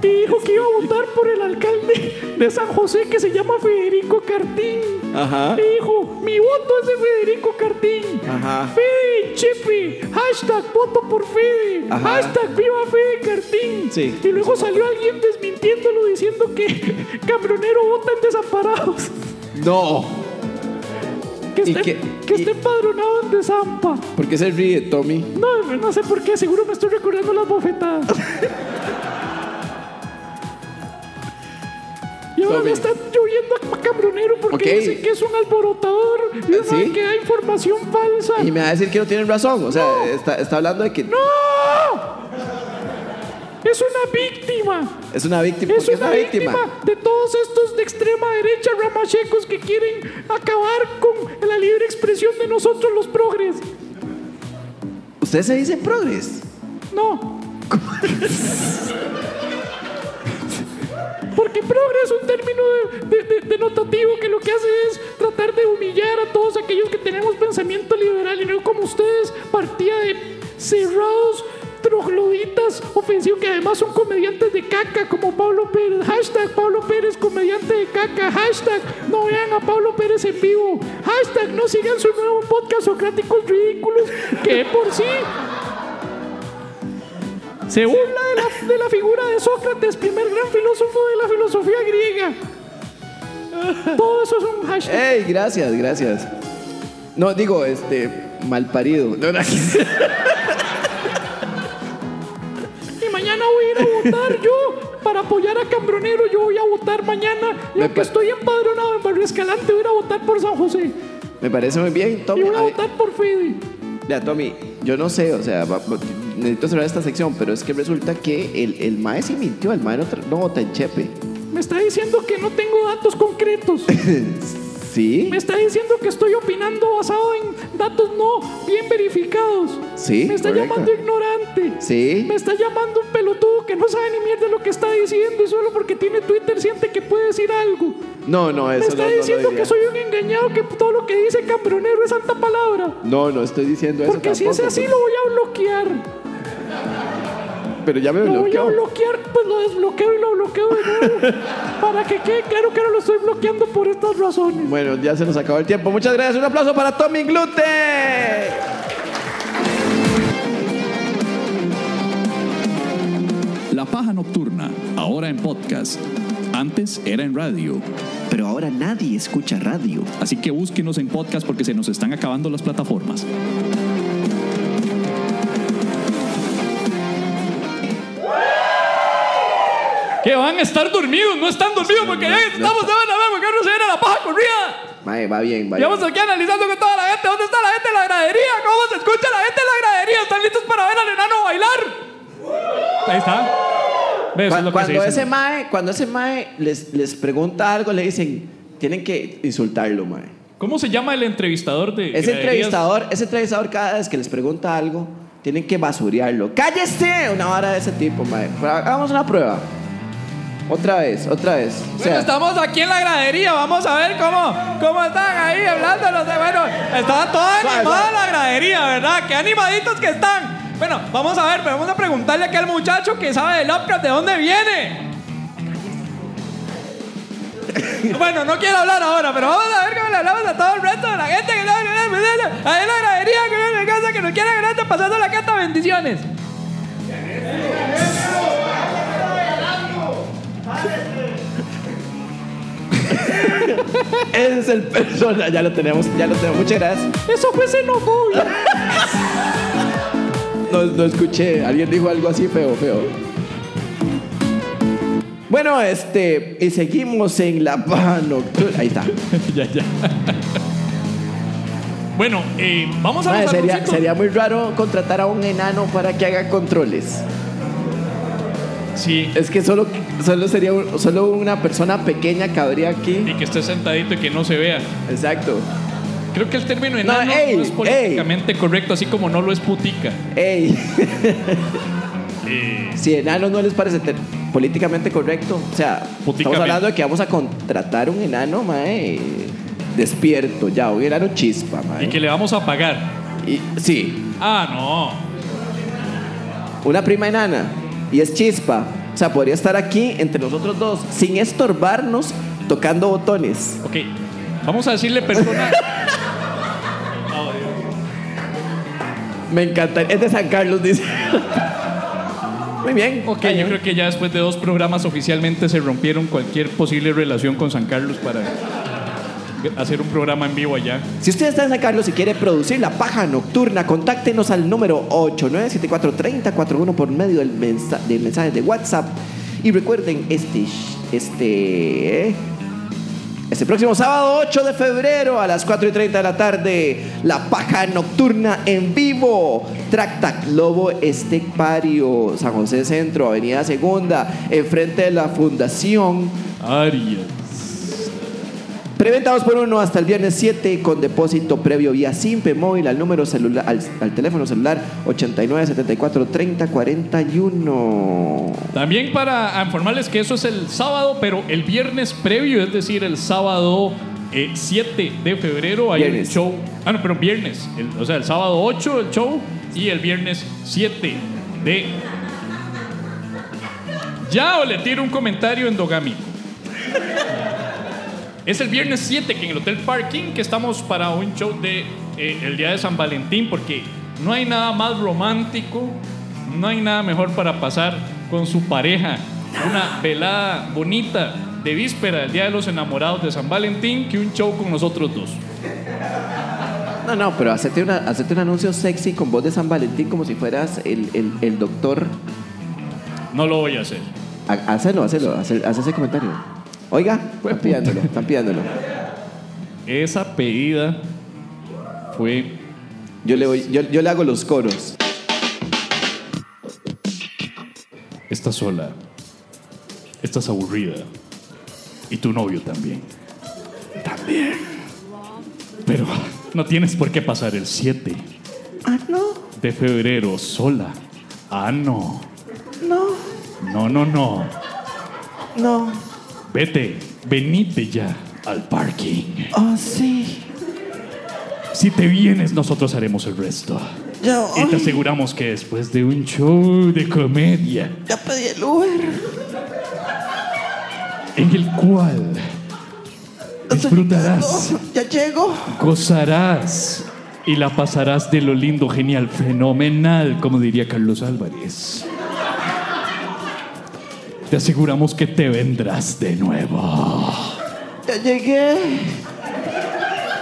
E: Y dijo que iba a votar por el alcalde de San José que se llama Federico Cartín.
B: Ajá.
E: Y dijo, mi voto es de Federico Cartín.
B: Ajá.
E: Fede, Chepe, hashtag voto por Fede,
B: Ajá.
E: hashtag viva Fede Cartín.
B: Sí.
E: Y luego salió alguien desmintiéndolo diciendo que Cambronero vota en desamparados.
B: No.
E: Que
B: ¿Y
E: esté, que
B: y-
E: esté empadronado en Desampa.
B: ¿Por qué se ríe, Tommy?
E: No, no sé por qué, seguro me estoy recordando las bofetadas. Y ahora
B: Tommy.
E: me están lloviendo a Cambronero porque
B: Ok.
E: dicen que es un alborotador y un
B: ¿Sí?
E: que da información falsa.
B: Y me va a decir que no tienen razón. O sea, está, está hablando de que
E: ¡No! Es una víctima.
B: es una víctima.
E: Es
B: ¿Por qué
E: una víctima. de todos estos de extrema derecha ramachecos que quieren acabar con la libre expresión de nosotros los progres.
B: ¿Usted se dice progres?
E: No. Porque progre es un término de- de- de- denotativo que lo que hace es tratar de humillar a todos aquellos que tenemos pensamiento liberal y no como ustedes, partida de cerrados trogloditas ofensivos que además son comediantes de caca como Pablo Pérez. Hashtag Pablo Pérez comediante de caca. Hashtag no vean a Pablo Pérez en vivo. Hashtag no sigan su nuevo podcast Socráticos Ridículos que por sí se burla de la, de la figura de Sócrates, primer gran filósofo de la filosofía griega. Todo eso es un hashtag.
B: ¡Ey! Gracias, gracias. No, digo, este, mal parido. No, no.
E: Y mañana voy a ir a votar yo para apoyar a Cambronero. Yo voy a votar mañana. Y
B: Me
E: aunque
B: pa-
E: estoy empadronado en Barrio Escalante, voy a ir a votar por San José.
B: Me parece muy bien,
E: Y
B: Tommy.
E: voy a votar por Fede.
B: Mira, Tommy, yo no sé, o sea, va- va- necesito cerrar esta sección, pero es que resulta que el, el mae sí mintió, el mae no, tra- no vota en Chepe.
E: Me está diciendo que no tengo datos concretos.
B: ¿Sí?
E: Me está diciendo que estoy opinando basado en datos no bien verificados.
B: Sí,
E: Me está
B: correcto.
E: llamando ignorante.
B: Sí.
E: Me está llamando un pelotudo que no sabe ni mierda lo que está diciendo y solo porque tiene Twitter siente que puede decir algo.
B: No, no,
E: Me
B: eso
E: está
B: no, no lo
E: diciendo que soy un engañado, que todo lo que dice Cambronero es santa palabra.
B: No, no estoy diciendo eso
E: Porque si es así,
B: pues.
E: lo voy a bloquear.
B: Pero ya me
E: Lo voy a
B: bloqueó.
E: bloquear, pues lo desbloqueo y lo bloqueo de nuevo. para que quede claro que no lo estoy bloqueando por estas razones.
B: Bueno, ya se nos acabó el tiempo. Muchas gracias. Un aplauso para Tommy Glute.
F: La Paja Nocturna, ahora en podcast. Antes era en radio.
D: Pero ahora nadie escucha radio.
F: Así que búsquenos en podcast porque se nos están acabando las plataformas.
C: Que van a estar dormidos, no están dormidos porque ya estamos de ver porque no se viene la paja corrida.
B: Mae, va bien, va bien.
C: vamos aquí analizando con toda la gente. ¿Dónde está la gente en la gradería? ¿Cómo se escucha la gente en la gradería? ¿Están listos para ver al enano bailar? Ahí está. ¿Ves?
B: Cu-
C: Es
B: Cuando ese mae, cuando ese mae les, les pregunta algo, le dicen, tienen que insultarlo, mae.
C: ¿Cómo se llama el entrevistador de
B: Ese
C: graderías?
B: entrevistador, ese entrevistador cada vez que les pregunta algo, tienen que basurearlo. ¡Cállese! Una vara de ese tipo, mae. Hagamos una prueba. Otra vez, otra vez. O
C: Bueno, estamos aquí en la gradería, vamos a ver cómo, cómo están ahí hablando los de, bueno, está toda animada la gradería, ¿verdad? Qué animaditos que están. Bueno, vamos a ver, pero vamos a preguntarle aquí al muchacho que sabe de Lovecraft de dónde viene. Bueno, no quiero hablar ahora, pero vamos a ver cómo le hablamos a todo el resto de la gente que está ahí en la gradería, que en casa, que nos quiere grande pasando la carta bendiciones.
B: ese es el persona. Ya lo tenemos, ya lo tenemos. Muchas gracias.
E: Eso fue xenofobia.
B: No, no escuché. Alguien dijo algo así feo, feo. Bueno, este, y seguimos en la paja nocturna. Ahí está.
C: ya, ya. Bueno, eh, vamos a
B: Mae,
C: los
B: sería, sería muy raro contratar a un enano para que haga controles.
C: Sí,
B: Es que solo, solo sería un- solo una persona pequeña cabría aquí.
C: y que esté sentadito y que no se vea.
B: Exacto.
C: Creo que el término
B: No,
C: enano no,
B: ey,
C: es políticamente correcto, así como no lo es putica.
B: Ey,
C: Eh,
B: si enano no les parece te- políticamente correcto, o sea, estamos hablando de que vamos a contratar un enano, mae, despierto, ya, un enano chispa, mae.
C: y que le vamos a pagar.
B: Y- sí,
C: Ah, no.
B: una prima enana y es chispa. O sea, podría estar aquí entre nosotros dos sin estorbarnos tocando botones.
C: Ok, vamos a decirle persona.
B: Me encanta. Es de San Carlos, dice. Muy bien.
C: Ok, yo creo que ya después de dos programas oficialmente se rompieron cualquier posible relación con San Carlos para hacer un programa en vivo allá.
B: Si usted está en San Carlos y quiere producir la paja nocturna, contáctenos al número 89743041 por medio del mensa de mensajes de WhatsApp. Y recuerden, este, este, este próximo sábado 8 de febrero a las 4 y 30 de la tarde, la paja nocturna en vivo. Tractac Lobo Estepario, San José Centro, Avenida Segunda, enfrente de la Fundación.
C: Arias.
B: Preventa 2 por 1 hasta el viernes 7 con depósito previo vía Simpe móvil al número celular al, al teléfono celular 89 74 30 41.
C: También para informarles que eso es el sábado, pero el viernes previo, es decir, el sábado eh, 7 de febrero, hay
B: Viernes.
C: un show. Ah, no, pero viernes. El- o sea, el sábado 8 el show y el viernes 7 de. Ya o le tiro un comentario endogámico. Es el viernes 7 que en el Hotel Parking que estamos para un show de eh, el día de San Valentín porque no hay nada más romántico, no hay nada mejor para pasar con su pareja una velada bonita de víspera del Día de los Enamorados de San Valentín que un show con nosotros dos.
B: No, no, pero hacerte, una, un anuncio sexy con voz de San Valentín como si fueras el, el, el doctor.
C: No lo voy a hacer.
B: Ha- Hacelo, hacelo, haz, haz ese comentario. Oiga, están pidiéndolo, están pidiéndolo.
C: Esa pedida fue
B: Yo le, voy, yo, yo le hago los coros.
C: Estás sola. Estás aburrida. Y tu novio también. También. Pero no tienes por qué pasar el 7
B: Ah, no,
C: de febrero sola. Ah, no.
B: no,
C: No, no, no.
B: no.
C: Vete, venite ya al parking.
B: Oh, sí.
C: Si te vienes, nosotros haremos el resto.
B: Yo,
C: Y te aseguramos que después de un show de comedia
B: ya pedí el Uber.
C: en el cual disfrutarás,
B: Ya llego.
C: gozarás y la pasarás de lo lindo, genial, fenomenal, como diría Carlos Álvarez. Te aseguramos que te vendrás de nuevo.
B: Ya llegué.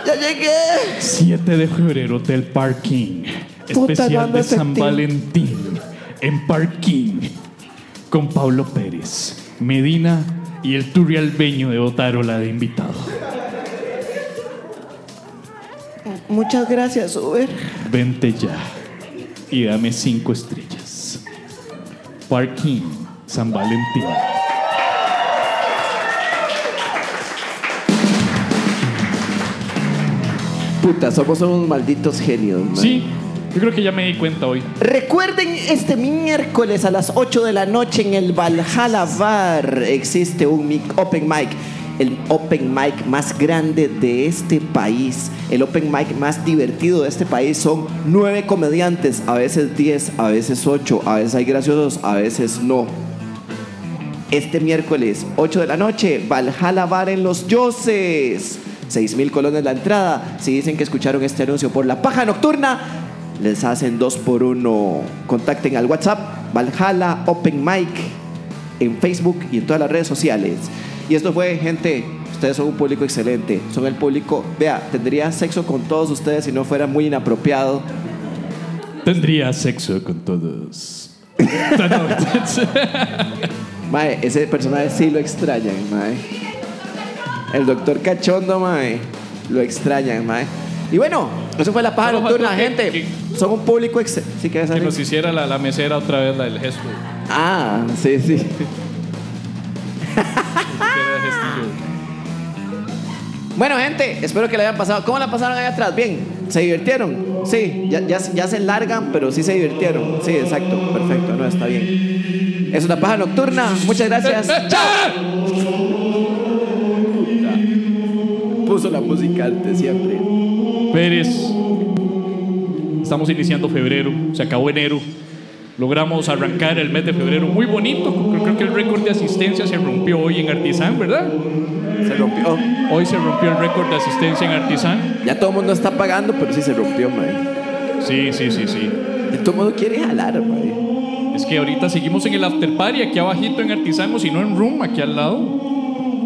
B: Ya llegué.
C: 7 de febrero del Parking.
B: Puta,
C: Especial de San
B: efectivo.
C: Valentín. En Parking. Con Pablo Pérez, Medina y el turrialbeño de Otarola de invitado.
B: Muchas gracias, Uber.
C: Vente ya y dame cinco estrellas. Parking, San Valentín.
B: Puta, somos unos malditos genios. man.
C: Sí, yo creo que ya me di cuenta hoy.
B: Recuerden, este miércoles a las 8 de la noche en el Valhalla Bar existe un mic- open mic. El open mic más grande de este país. El open mic más divertido de este país. Son nueve comediantes, a veces 10, a veces 8, a veces hay graciosos, a veces no. Este miércoles, 8 de la noche, Valhalla Bar en Los Yoses. 6 mil colones la entrada. Si dicen que escucharon este anuncio por la paja nocturna, les hacen dos por uno. Contacten al WhatsApp Valhalla Open Mic en Facebook y en todas las redes sociales. Y esto fue, gente, ustedes son un público excelente. Son el público, vea, tendría sexo con todos ustedes si no fuera muy inapropiado.
C: Tendría sexo con todos.
B: Mae, ese personaje sí lo extrañan, mae. El doctor Cachondo, mae. Lo extrañan, mae. Y bueno, eso fue la paja
C: Solo
B: nocturna,
C: faltó que-
B: gente.
C: que-
B: Son un público ex... ¿Sí que
C: Que nos hiciera la, la mesera otra vez la del gesto.
B: Ah, sí, sí.
C: Que era el gestillo.
B: Bueno, gente, espero que le hayan pasado. ¿Cómo la pasaron ahí atrás? Bien. ¿Se divirtieron? Sí, ya, ya, ya se largan, pero sí se divirtieron. Sí, exacto. Perfecto, no, está bien. Es una paja nocturna. Muchas gracias. ¡Chao! Puso la música antes siempre.
C: Pérez, estamos iniciando febrero, se acabó enero. Logramos arrancar el mes de febrero muy bonito. Creo, que el récord de asistencia se rompió hoy en Artisán, ¿verdad?
B: Se rompió.
C: Hoy se rompió el récord de asistencia en Artisán.
B: Ya todo el mundo está pagando, pero sí se rompió, mae.
C: Sí, sí, sí, sí.
B: Y todo el mundo quiere jalar, mae.
C: Es que ahorita seguimos en el after party aquí abajito en Artisán o si no en Room, aquí al lado.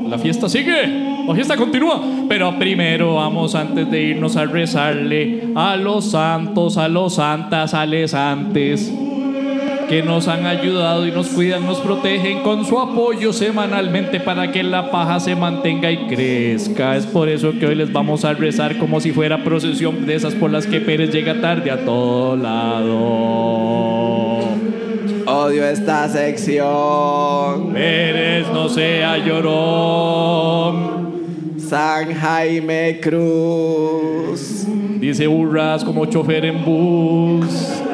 C: La fiesta sigue, la fiesta continúa. Pero primero vamos antes de irnos a rezarle a los santos, a los santas, a les antes que nos han ayudado y nos cuidan, nos protegen con su apoyo semanalmente para que la paja se mantenga y crezca. Es por eso que hoy les vamos a rezar como si fuera procesión de esas por las que Pérez llega tarde a todo lado.
B: Odio esta sección.
C: Pérez no sea llorón.
B: San Jaime Cruz.
C: Dice burras como chofer en bus.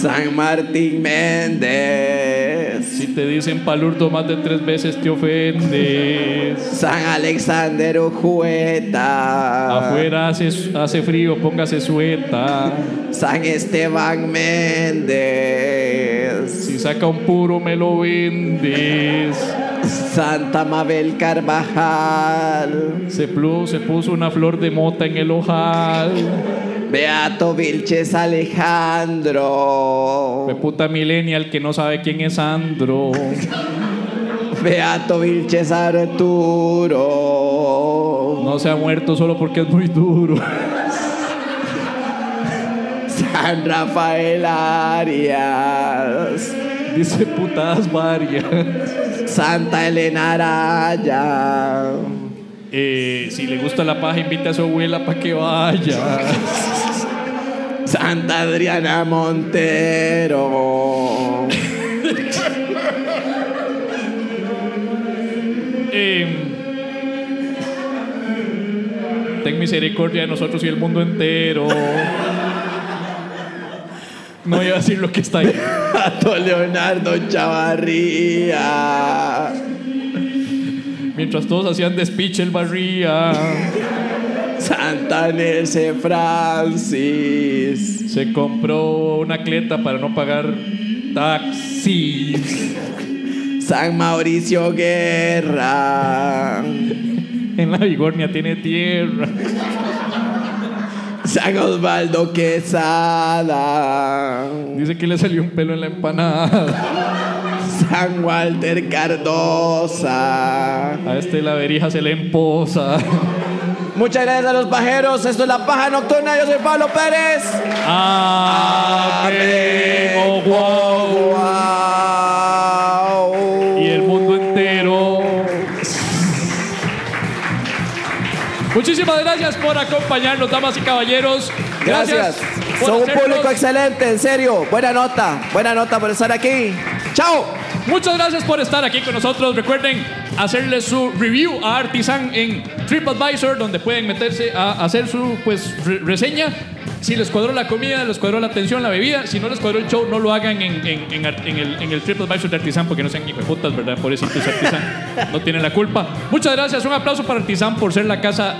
B: San Martín Méndez.
C: Si te dicen palurdo más de tres veces te ofendes.
B: San Alexander Ujueta.
C: Afuera hace, hace frío, póngase sueta.
B: San Esteban Méndez.
C: Si saca un puro me lo vendes.
B: Santa Mabel Carvajal.
C: Se, plu- se puso una flor de mota en el ojal.
B: Beato Vilches Alejandro.
C: Me puta millennial que no sabe quién es Andro.
B: Beato Vilches Arturo.
C: No se ha muerto solo porque es muy duro.
B: San Rafael Arias.
C: Dice putadas varias.
B: Santa Elena Araya.
C: Eh, si le gusta la paja, invita a su abuela para que vaya.
B: Santa Adriana Montero.
C: Eh, ten misericordia de nosotros y el mundo entero. No iba a decir lo que está ahí.
B: Leonardo Chavarría.
C: Mientras todos hacían despiche, él barría.
B: Santa Nese Francis.
C: Se compró una cleta para no pagar taxis.
B: San Mauricio Guerra.
C: En la Vigornia tiene tierra.
B: San Osvaldo Quesada.
C: Dice que le salió un pelo en la empanada.
B: San Walter Cardosa.
C: A este la verija se le emposa.
B: Muchas gracias a los pajeros. Esto es La Paja Nocturna. Yo soy Pablo Pérez.
C: Amén. Oh, wow.
B: Wow.
C: Y el mundo entero. Muchísimas gracias por acompañarnos, damas y caballeros.
B: Gracias. Son un público excelente, en serio. Buena nota. Buena nota por estar aquí. Chao.
C: Muchas gracias por estar aquí con nosotros. Recuerden hacerle su review a Artisan en TripAdvisor, donde pueden meterse a hacer su pues, re- reseña. Si les cuadró la comida, les cuadró la atención, la bebida. Si no les cuadró el show, no lo hagan en, en- en ar- en el, en el TripAdvisor de Artisan porque no sean hijueputas, ¿verdad? Pobrecitos Artisan. No tienen la culpa. Muchas gracias. Un aplauso para Artisan por ser la casa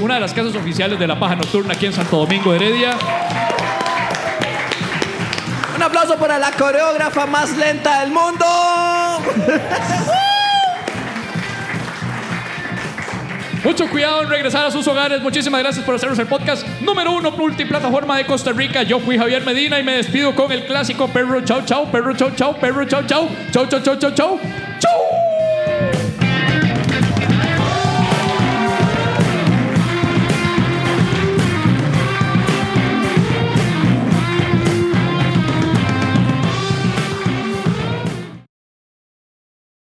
C: una de las casas oficiales de la paja nocturna aquí en Santo Domingo de Heredia.
B: Un aplauso para la coreógrafa más lenta del mundo.
C: Mucho cuidado en regresar a sus hogares. Muchísimas gracias por hacernos el podcast número uno multiplataforma de Costa Rica. Yo fui Javier Medina y me despido con el clásico perro chau chau, perro chau chau, perro chau chau, chau chau chau chau chau. ¡Chau!